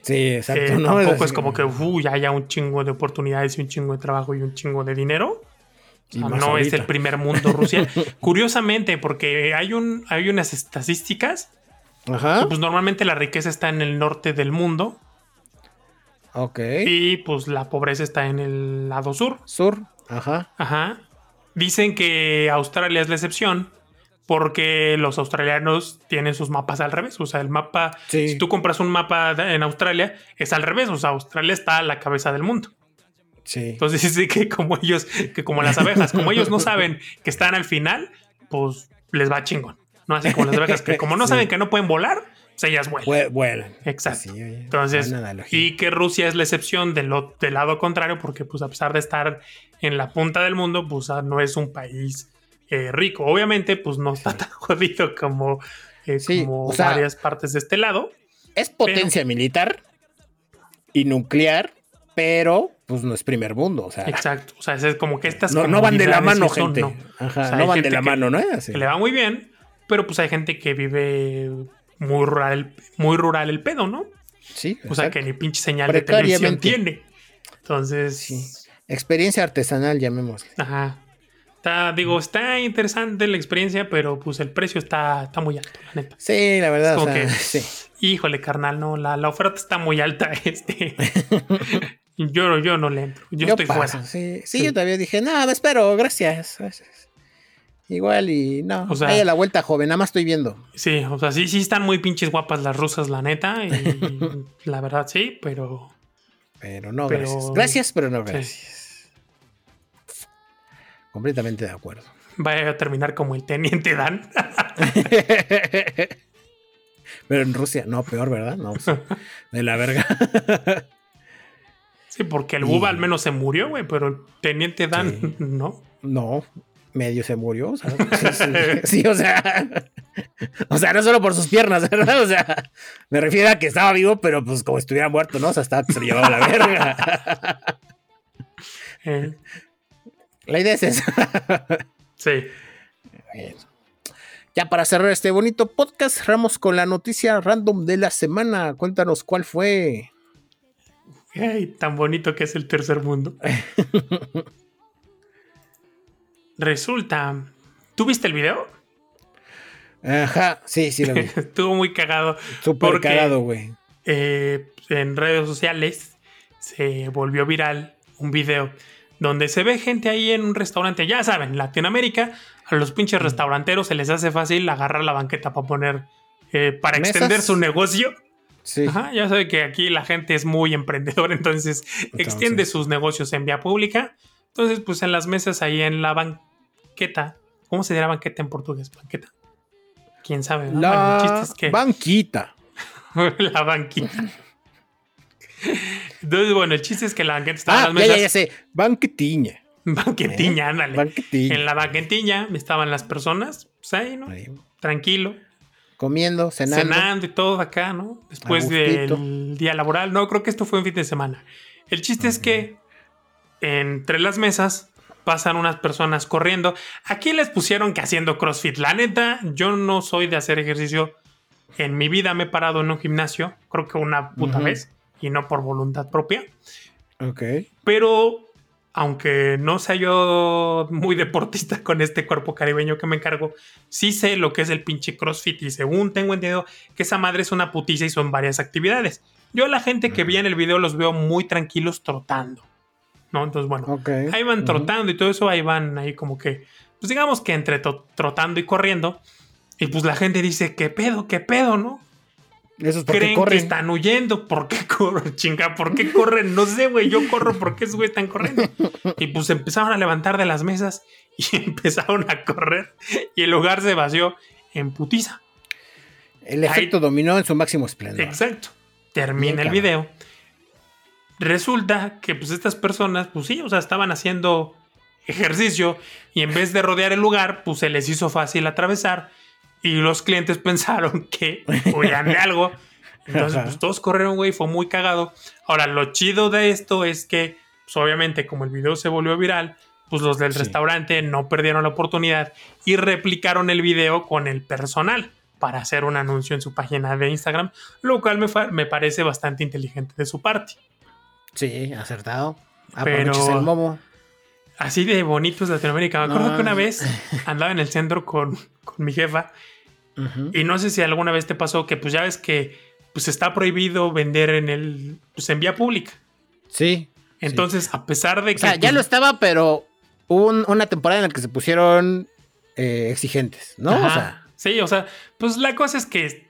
Sí, exacto. no, tampoco es, como que uy, haya un chingo de oportunidades y un chingo de trabajo y un chingo de dinero. No es el primer mundo Rusia. Curiosamente, porque hay, un, hay unas estadísticas. Ajá. Pues normalmente la riqueza está en el norte del mundo. Ok. Y pues la pobreza está en el lado sur. Sur. Ajá. Ajá. Dicen que Australia es la excepción porque los australianos tienen sus mapas al revés. O sea, el mapa, si tú compras un mapa en Australia, es al revés. O sea, Australia está a la cabeza del mundo. Sí. Entonces dice que como ellos, que como las abejas, como ellos no saben que están al final, pues les va chingón. No así como las abejas, que como no saben que no pueden volar, pues ellas vuelan. Vuelan. Exacto. Entonces, y que Rusia es la excepción del, del, lado contrario, porque pues a pesar de estar en la punta del mundo, pues ah, no es un país eh, rico. Obviamente, pues no está tan jodido como, eh, varias partes de este lado. Es potencia militar y nuclear, pero pues no es primer mundo. O sea, Exacto. O sea, es como que estas. No, van de la mano, gente. No, no van de la mano, ¿no? Que le va muy bien, pero pues hay gente que vive muy rural, muy rural el pedo, ¿no? Sí. O sea, que ni pinche señal de televisión tiene. Entonces. Sí. Experiencia artesanal, llamémosle. Ajá. Está, digo, está interesante la experiencia, pero pues el precio está, está muy alto, la neta. Sí, la verdad. sí. Híjole, carnal, no, la, la, oferta está muy alta. Este. Yo, yo no le entro. Yo, estoy fuera. Sí, sí, yo todavía dije, no, me espero, gracias. Igual y no. O sea, a la vuelta, joven, nada más estoy viendo. Sí, o sea, sí, sí están muy pinches guapas las rusas, la neta. Y la verdad, sí, pero. Pero no, gracias. Gracias, pero no gracias. Completamente de acuerdo. Vaya a terminar como el teniente Dan. pero en Rusia, no, peor, ¿verdad? No, de la verga. Sí, porque el Buba al menos se murió, güey, pero el teniente Dan, no. No, medio se murió. O sea, sí, o sea. O sea, no solo por sus piernas, ¿verdad? O sea, me refiero a que estaba vivo, pero pues como estuviera muerto, ¿no? O sea, estaba se lo llevaba a la verga. Eh. La idea es esa. Sí. Ya para cerrar este bonito podcast, cerramos con la noticia random de la semana. Cuéntanos cuál fue. Ay, tan bonito que es el tercer mundo. Resulta. ¿Tú viste el video? Ajá, sí, sí lo vi. Estuvo muy cagado. Súper cagado, güey. Eh, en redes sociales se volvió viral un video donde se ve gente ahí en un restaurante. Ya saben, Latinoamérica, a los pinches restauranteros se les hace fácil agarrar la banqueta para poner. Eh, para extender su negocio. Sí. Ajá, ya sabe que aquí la gente es muy emprendedora, entonces, extiende sus negocios en vía pública. Entonces, pues en las mesas ahí en la banqueta. ¿Cómo se dirá banqueta en portugués? Banqueta. ¿Quién sabe? La banquita. la banquita. Entonces, bueno, el chiste es que la banqueta estaba en las mesas. Ya, ya, sé. Banquetiña. Banquetiña, ¿Eh? ándale. Banquetiña. En la banquetiña estaban las personas, pues ahí, ¿no? Tranquilo. Comiendo, cenando. Cenando y todo acá, ¿no? Después del día laboral. No, creo que esto fue un fin de semana. El chiste es que entre las mesas pasan unas personas corriendo. Aquí les pusieron que haciendo CrossFit. La neta, yo no soy de hacer ejercicio. En mi vida me he parado en un gimnasio, creo que una puta vez, y no por voluntad propia. Ok. Pero aunque no sea yo muy deportista con este cuerpo caribeño que me encargo, sí sé lo que es el pinche CrossFit y según tengo entendido que esa madre es una putiza y son varias actividades. Yo la gente que vi en el video los veo muy tranquilos trotando. ¿no? Entonces, bueno, ahí van trotando y todo eso, ahí van ahí como que, pues digamos que entre trotando y corriendo. Y pues la gente dice, ¿qué pedo? ¿Qué pedo? ¿No? Eso es porque Creen que están huyendo. ¿Por qué corren, chinga? ¿Por qué corren? No sé, güey. Yo corro porque esos güey están corriendo. Y pues empezaron a levantar de las mesas y empezaron a correr. Y el lugar se vació en putiza. El efecto dominó en su máximo esplendor. Exacto. Termina el video resulta que pues estas personas, pues sí, o sea, estaban haciendo ejercicio y en vez de rodear el lugar, pues se les hizo fácil atravesar y los clientes pensaron que huían de algo. Entonces, pues todos corrieron, güey, fue muy cagado. Ahora, lo chido de esto es que, pues obviamente, como el video se volvió viral, pues los del restaurante no perdieron la oportunidad y replicaron el video con el personal para hacer un anuncio en su página de Instagram, lo cual me, me parece bastante inteligente de su parte. Sí, acertado. Pero el momo. Así de bonito es Latinoamérica. Me acuerdo que una vez andaba en el centro con, mi jefa. Y no sé si alguna vez te pasó que pues ya ves que pues está prohibido vender en el pues en vía pública. Sí. Entonces, a pesar de que. O sea, ya pues lo estaba, pero hubo una temporada en la que se pusieron eh, exigentes, ¿no? O sea. Sí, o sea, pues la cosa es que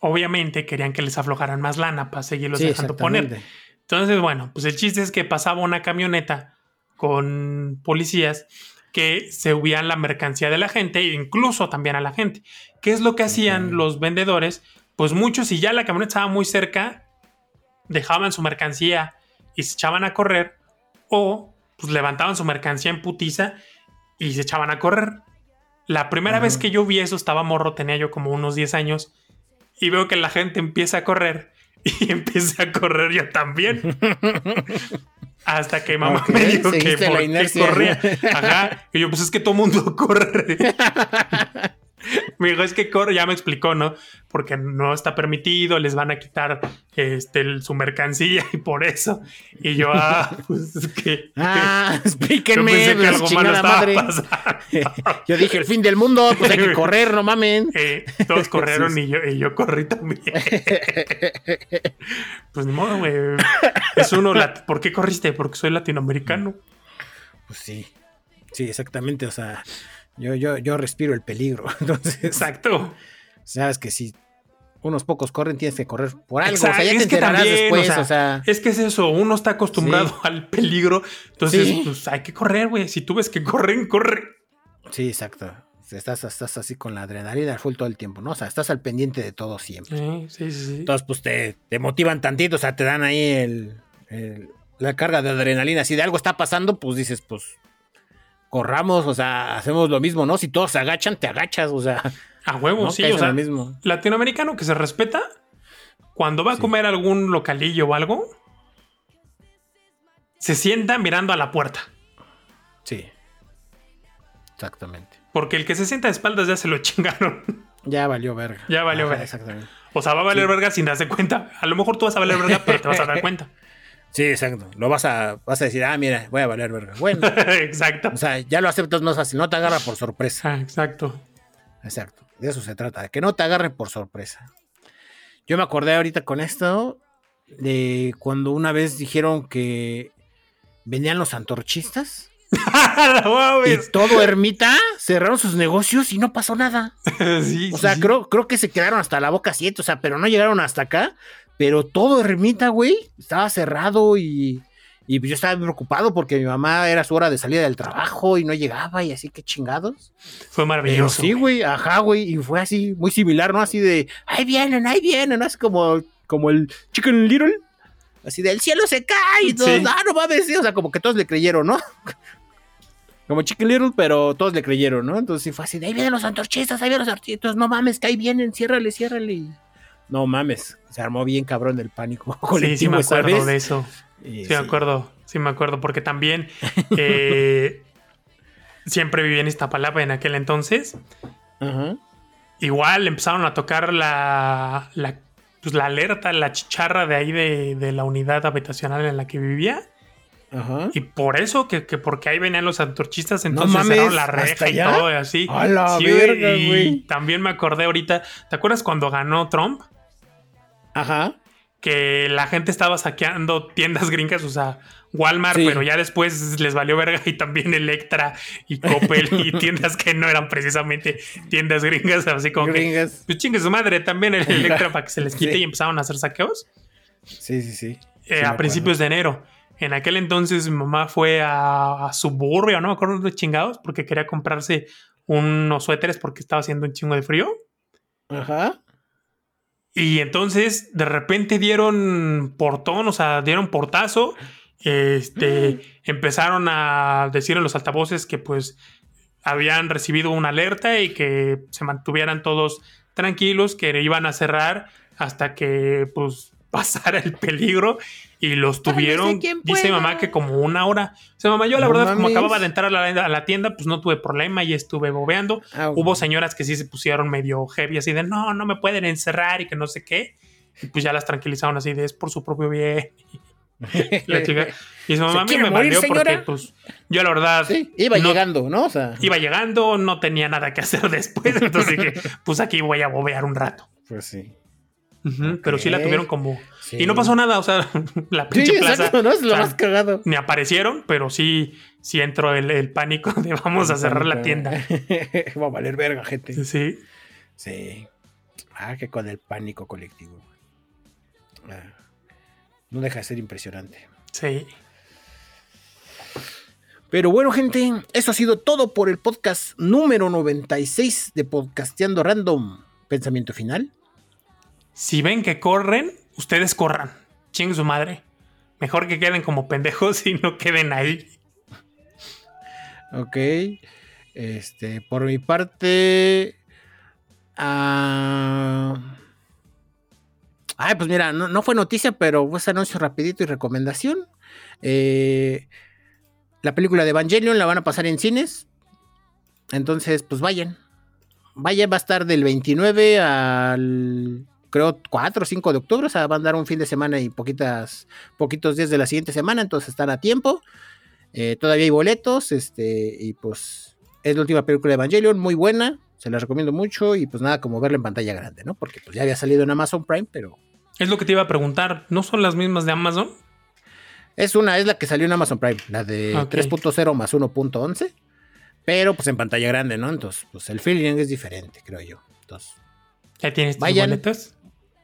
obviamente querían que les aflojaran más lana para seguirlos dejando poner. Entonces, bueno, pues el chiste es que pasaba una camioneta con policías que se huían la mercancía de la gente e incluso también a la gente. ¿Qué es lo que hacían los vendedores? Pues muchos, si ya la camioneta estaba muy cerca, dejaban su mercancía y se echaban a correr o pues levantaban su mercancía en putiza y se echaban a correr. La primera vez que yo vi eso estaba morro, tenía yo como unos 10 años y veo que la gente empieza a correr y empecé a correr yo también. Hasta que mamá me dijo que corría. Ajá. Y yo, pues es que todo mundo corre. me dijo, es que corre, ya me explicó, ¿no? Porque no está permitido, les van a quitar este, su mercancía y por eso. Y yo, ah, pues es que. Ah, explíquenme, yo pues, madre. yo dije, el fin del mundo, pues hay que correr, no mamen. Eh, todos corrieron y, yo, y yo corrí también. pues ni modo, güey. Es uno, ¿por qué corriste? Porque soy latinoamericano. Pues sí. Sí, exactamente. O sea, yo, yo, yo respiro el peligro. Entonces. Exacto. Sabes que si unos pocos corren, tienes que correr por algo. O sea, ya te enterarás después. O sea, es que es eso, uno está acostumbrado al peligro. Entonces, pues hay que correr, güey. Si tú ves que corren, corre. Sí, exacto. Estás, estás así con la adrenalina al full todo el tiempo, ¿no? O sea, estás al pendiente de todo siempre. Sí, sí, sí. Entonces, pues te, te motivan tantito, o sea, te dan ahí el, la carga de adrenalina. Si de algo está pasando, pues dices, pues corramos, o sea, hacemos lo mismo, ¿no? Si todos se agachan, te agachas, o sea. A huevo, sí, o sea, mismo. latinoamericano que se respeta, cuando va a comer algún localillo o algo, se sienta mirando a la puerta. Sí. Exactamente. Porque el que se sienta de espaldas ya se lo chingaron. Ya valió verga. Ya valió verga. Exactamente. O sea, va a valer verga sin darse cuenta. A lo mejor tú vas a valer verga, pero te vas a dar cuenta. Sí, exacto. Lo vas a, vas a decir, ah, mira, voy a valer verga. Bueno. exacto. O sea, ya lo aceptas más fácil. No te agarra por sorpresa. Ah, exacto. Exacto. De eso se trata. De que no te agarre por sorpresa. Yo me acordé ahorita con esto de cuando una vez dijeron que venían los antorchistas. y todo Ermita cerraron sus negocios y no pasó nada. sí, o sea, Creo, creo que se quedaron hasta la boca siete, o sea, pero no llegaron hasta acá. Pero todo Ermita, güey, estaba cerrado y, y yo estaba preocupado porque mi mamá era su hora de salida del trabajo y no llegaba y así que chingados. Fue maravilloso. sí, güey, ajá, güey, y fue así, muy similar, ¿no? Así de, ahí vienen, ahí vienen, ¿no? Así como, como el Chicken Little. Así del cielo se cae y todos, ah, no mames, sí, o sea, como que todos le creyeron, ¿no? como Chicken Little, pero todos le creyeron, ¿no? Entonces fue así, de, ahí vienen los antorchistas, ahí vienen los antorchistas, no mames, que ahí vienen, ciérrale, ciérrale. No mames, se armó bien cabrón el pánico Sí, sí me acuerdo de eso. sí, me acuerdo, sí me acuerdo, porque también eh, siempre viví en Iztapalapa en aquel entonces. Igual empezaron a tocar la, la, pues, la alerta, la chicharra de ahí de, la unidad habitacional en la que vivía. Y por eso, que, porque ahí venían los antorchistas, entonces cerraron la reja y todo y así. A la verga, y también me acordé ahorita, ¿te acuerdas cuando ganó Trump? Ajá. Que la gente estaba saqueando tiendas gringas, o sea, Walmart, pero ya después les valió verga y también Electra y Coppel y tiendas que no eran precisamente tiendas gringas, así como gringas. que, pues chingue su madre, también el Electra para que se les quite y empezaron a hacer saqueos. Sí, sí, sí. Eh, a principios de enero. En aquel entonces mi mamá fue a, a Suburbia, no me acuerdo de chingados, porque quería comprarse unos suéteres porque estaba haciendo un chingo de frío. Ajá. Y entonces de repente dieron portón, o sea, dieron portazo. Este, mm. empezaron a decir en los altavoces que pues habían recibido una alerta y que se mantuvieran todos tranquilos, que iban a cerrar hasta que pues pasara el peligro y los tuvieron, dice mamá que como una hora. O sea, mamá, yo la verdad, como acababa de entrar a la, tienda, pues no tuve problema y estuve bobeando. Ah, Hubo señoras que sí se pusieron medio heavy, así de no, no me pueden encerrar y que no sé qué. Y pues ya las tranquilizaron así de es por su propio bien. la chica. Y su mamá a mí me valió porque, pues, yo la verdad. iba llegando, ¿no? O sea. Iba llegando, no tenía nada que hacer después. Entonces dije, pues aquí voy a bobear un rato. Pues sí. Pero sí la tuvieron como. Y no pasó nada, o sea, la pinche plaza. ¿no? Es lo más cagado. Ni aparecieron, pero sí, sí entró el, pánico de vamos a cerrar la tienda. Va a valer verga, gente. Sí. Sí. Ah, que con el pánico colectivo. Ah, no deja de ser impresionante. Sí. Pero bueno, gente, eso ha sido todo por el podcast número 96 de Podcasteando Random. Pensamiento final. Si ven que corren, ustedes corran. Ching su madre. Mejor que queden como pendejos y no queden ahí. Ok. Este, por mi parte. Ah, ay, pues mira, no, fue noticia, pero pues anuncio rapidito y recomendación. Eh, la película de Evangelion la van a pasar en cines. Entonces, pues vayan. vaya, va a estar del 29 al creo 4 o 5 de octubre, o sea, van a dar un fin de semana y poquitas, poquitos días de la siguiente semana, entonces están a tiempo. Eh, todavía hay boletos, este, y pues es la última película de Evangelion, muy buena, se la recomiendo mucho y pues nada como verla en pantalla grande, ¿no? Porque pues ya había salido en Amazon Prime, pero... Es lo que te iba a preguntar, ¿no son las mismas de Amazon? Es una, es la que salió en Amazon Prime, la de 3.0 más 1.11, pero pues en pantalla grande, ¿no? Entonces, pues el feeling es diferente, creo yo. Entonces, ¿Ya tienes tus boletos?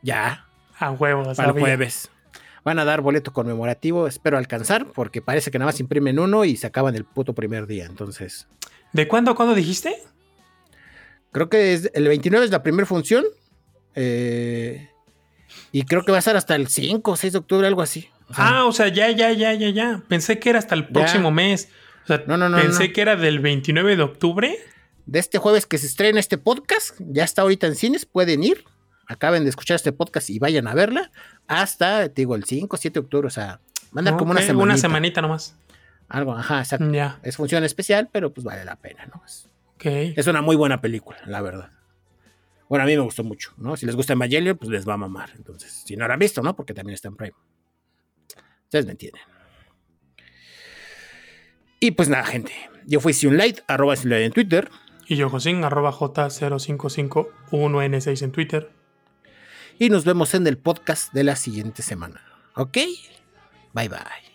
Ya. A huevos. Para el jueves. Van a dar boleto conmemorativo, espero alcanzar, porque parece que nada más imprimen uno y se acaban el puto primer día, entonces. ¿De cuándo a cuándo dijiste? Creo que es, el 29 es la primera función. Eh, y creo que va a ser hasta el 5 o 6 de octubre, algo así. ah, o sea, ya, ya, ya, ya, ya. Pensé que era hasta el próximo mes. O sea, no, no, no. Pensé que era del 29 de octubre. De este jueves que se estrena este podcast. Ya está ahorita en cines, pueden ir. Acaben de escuchar este podcast y vayan a verla. Hasta, te digo, el 5, 7 de octubre. O sea, manda como una semanita. Una semanita nomás. Algo, ajá, exacto. Ya. Es función especial, pero pues vale la pena, ¿no? Es una muy buena película, la verdad. Bueno, a mí me gustó mucho, ¿no? Si les gusta Evangelion, pues les va a mamar. Entonces, si no lo han visto, ¿no? Porque también está en Prime. Ustedes me entienden. Y pues nada, gente. Yo fui Light, arroba Light en Twitter. Y yo, Josín, arroba J0551N6 en Twitter. Y nos vemos en el podcast de la siguiente semana. ¿Ok? Bye bye.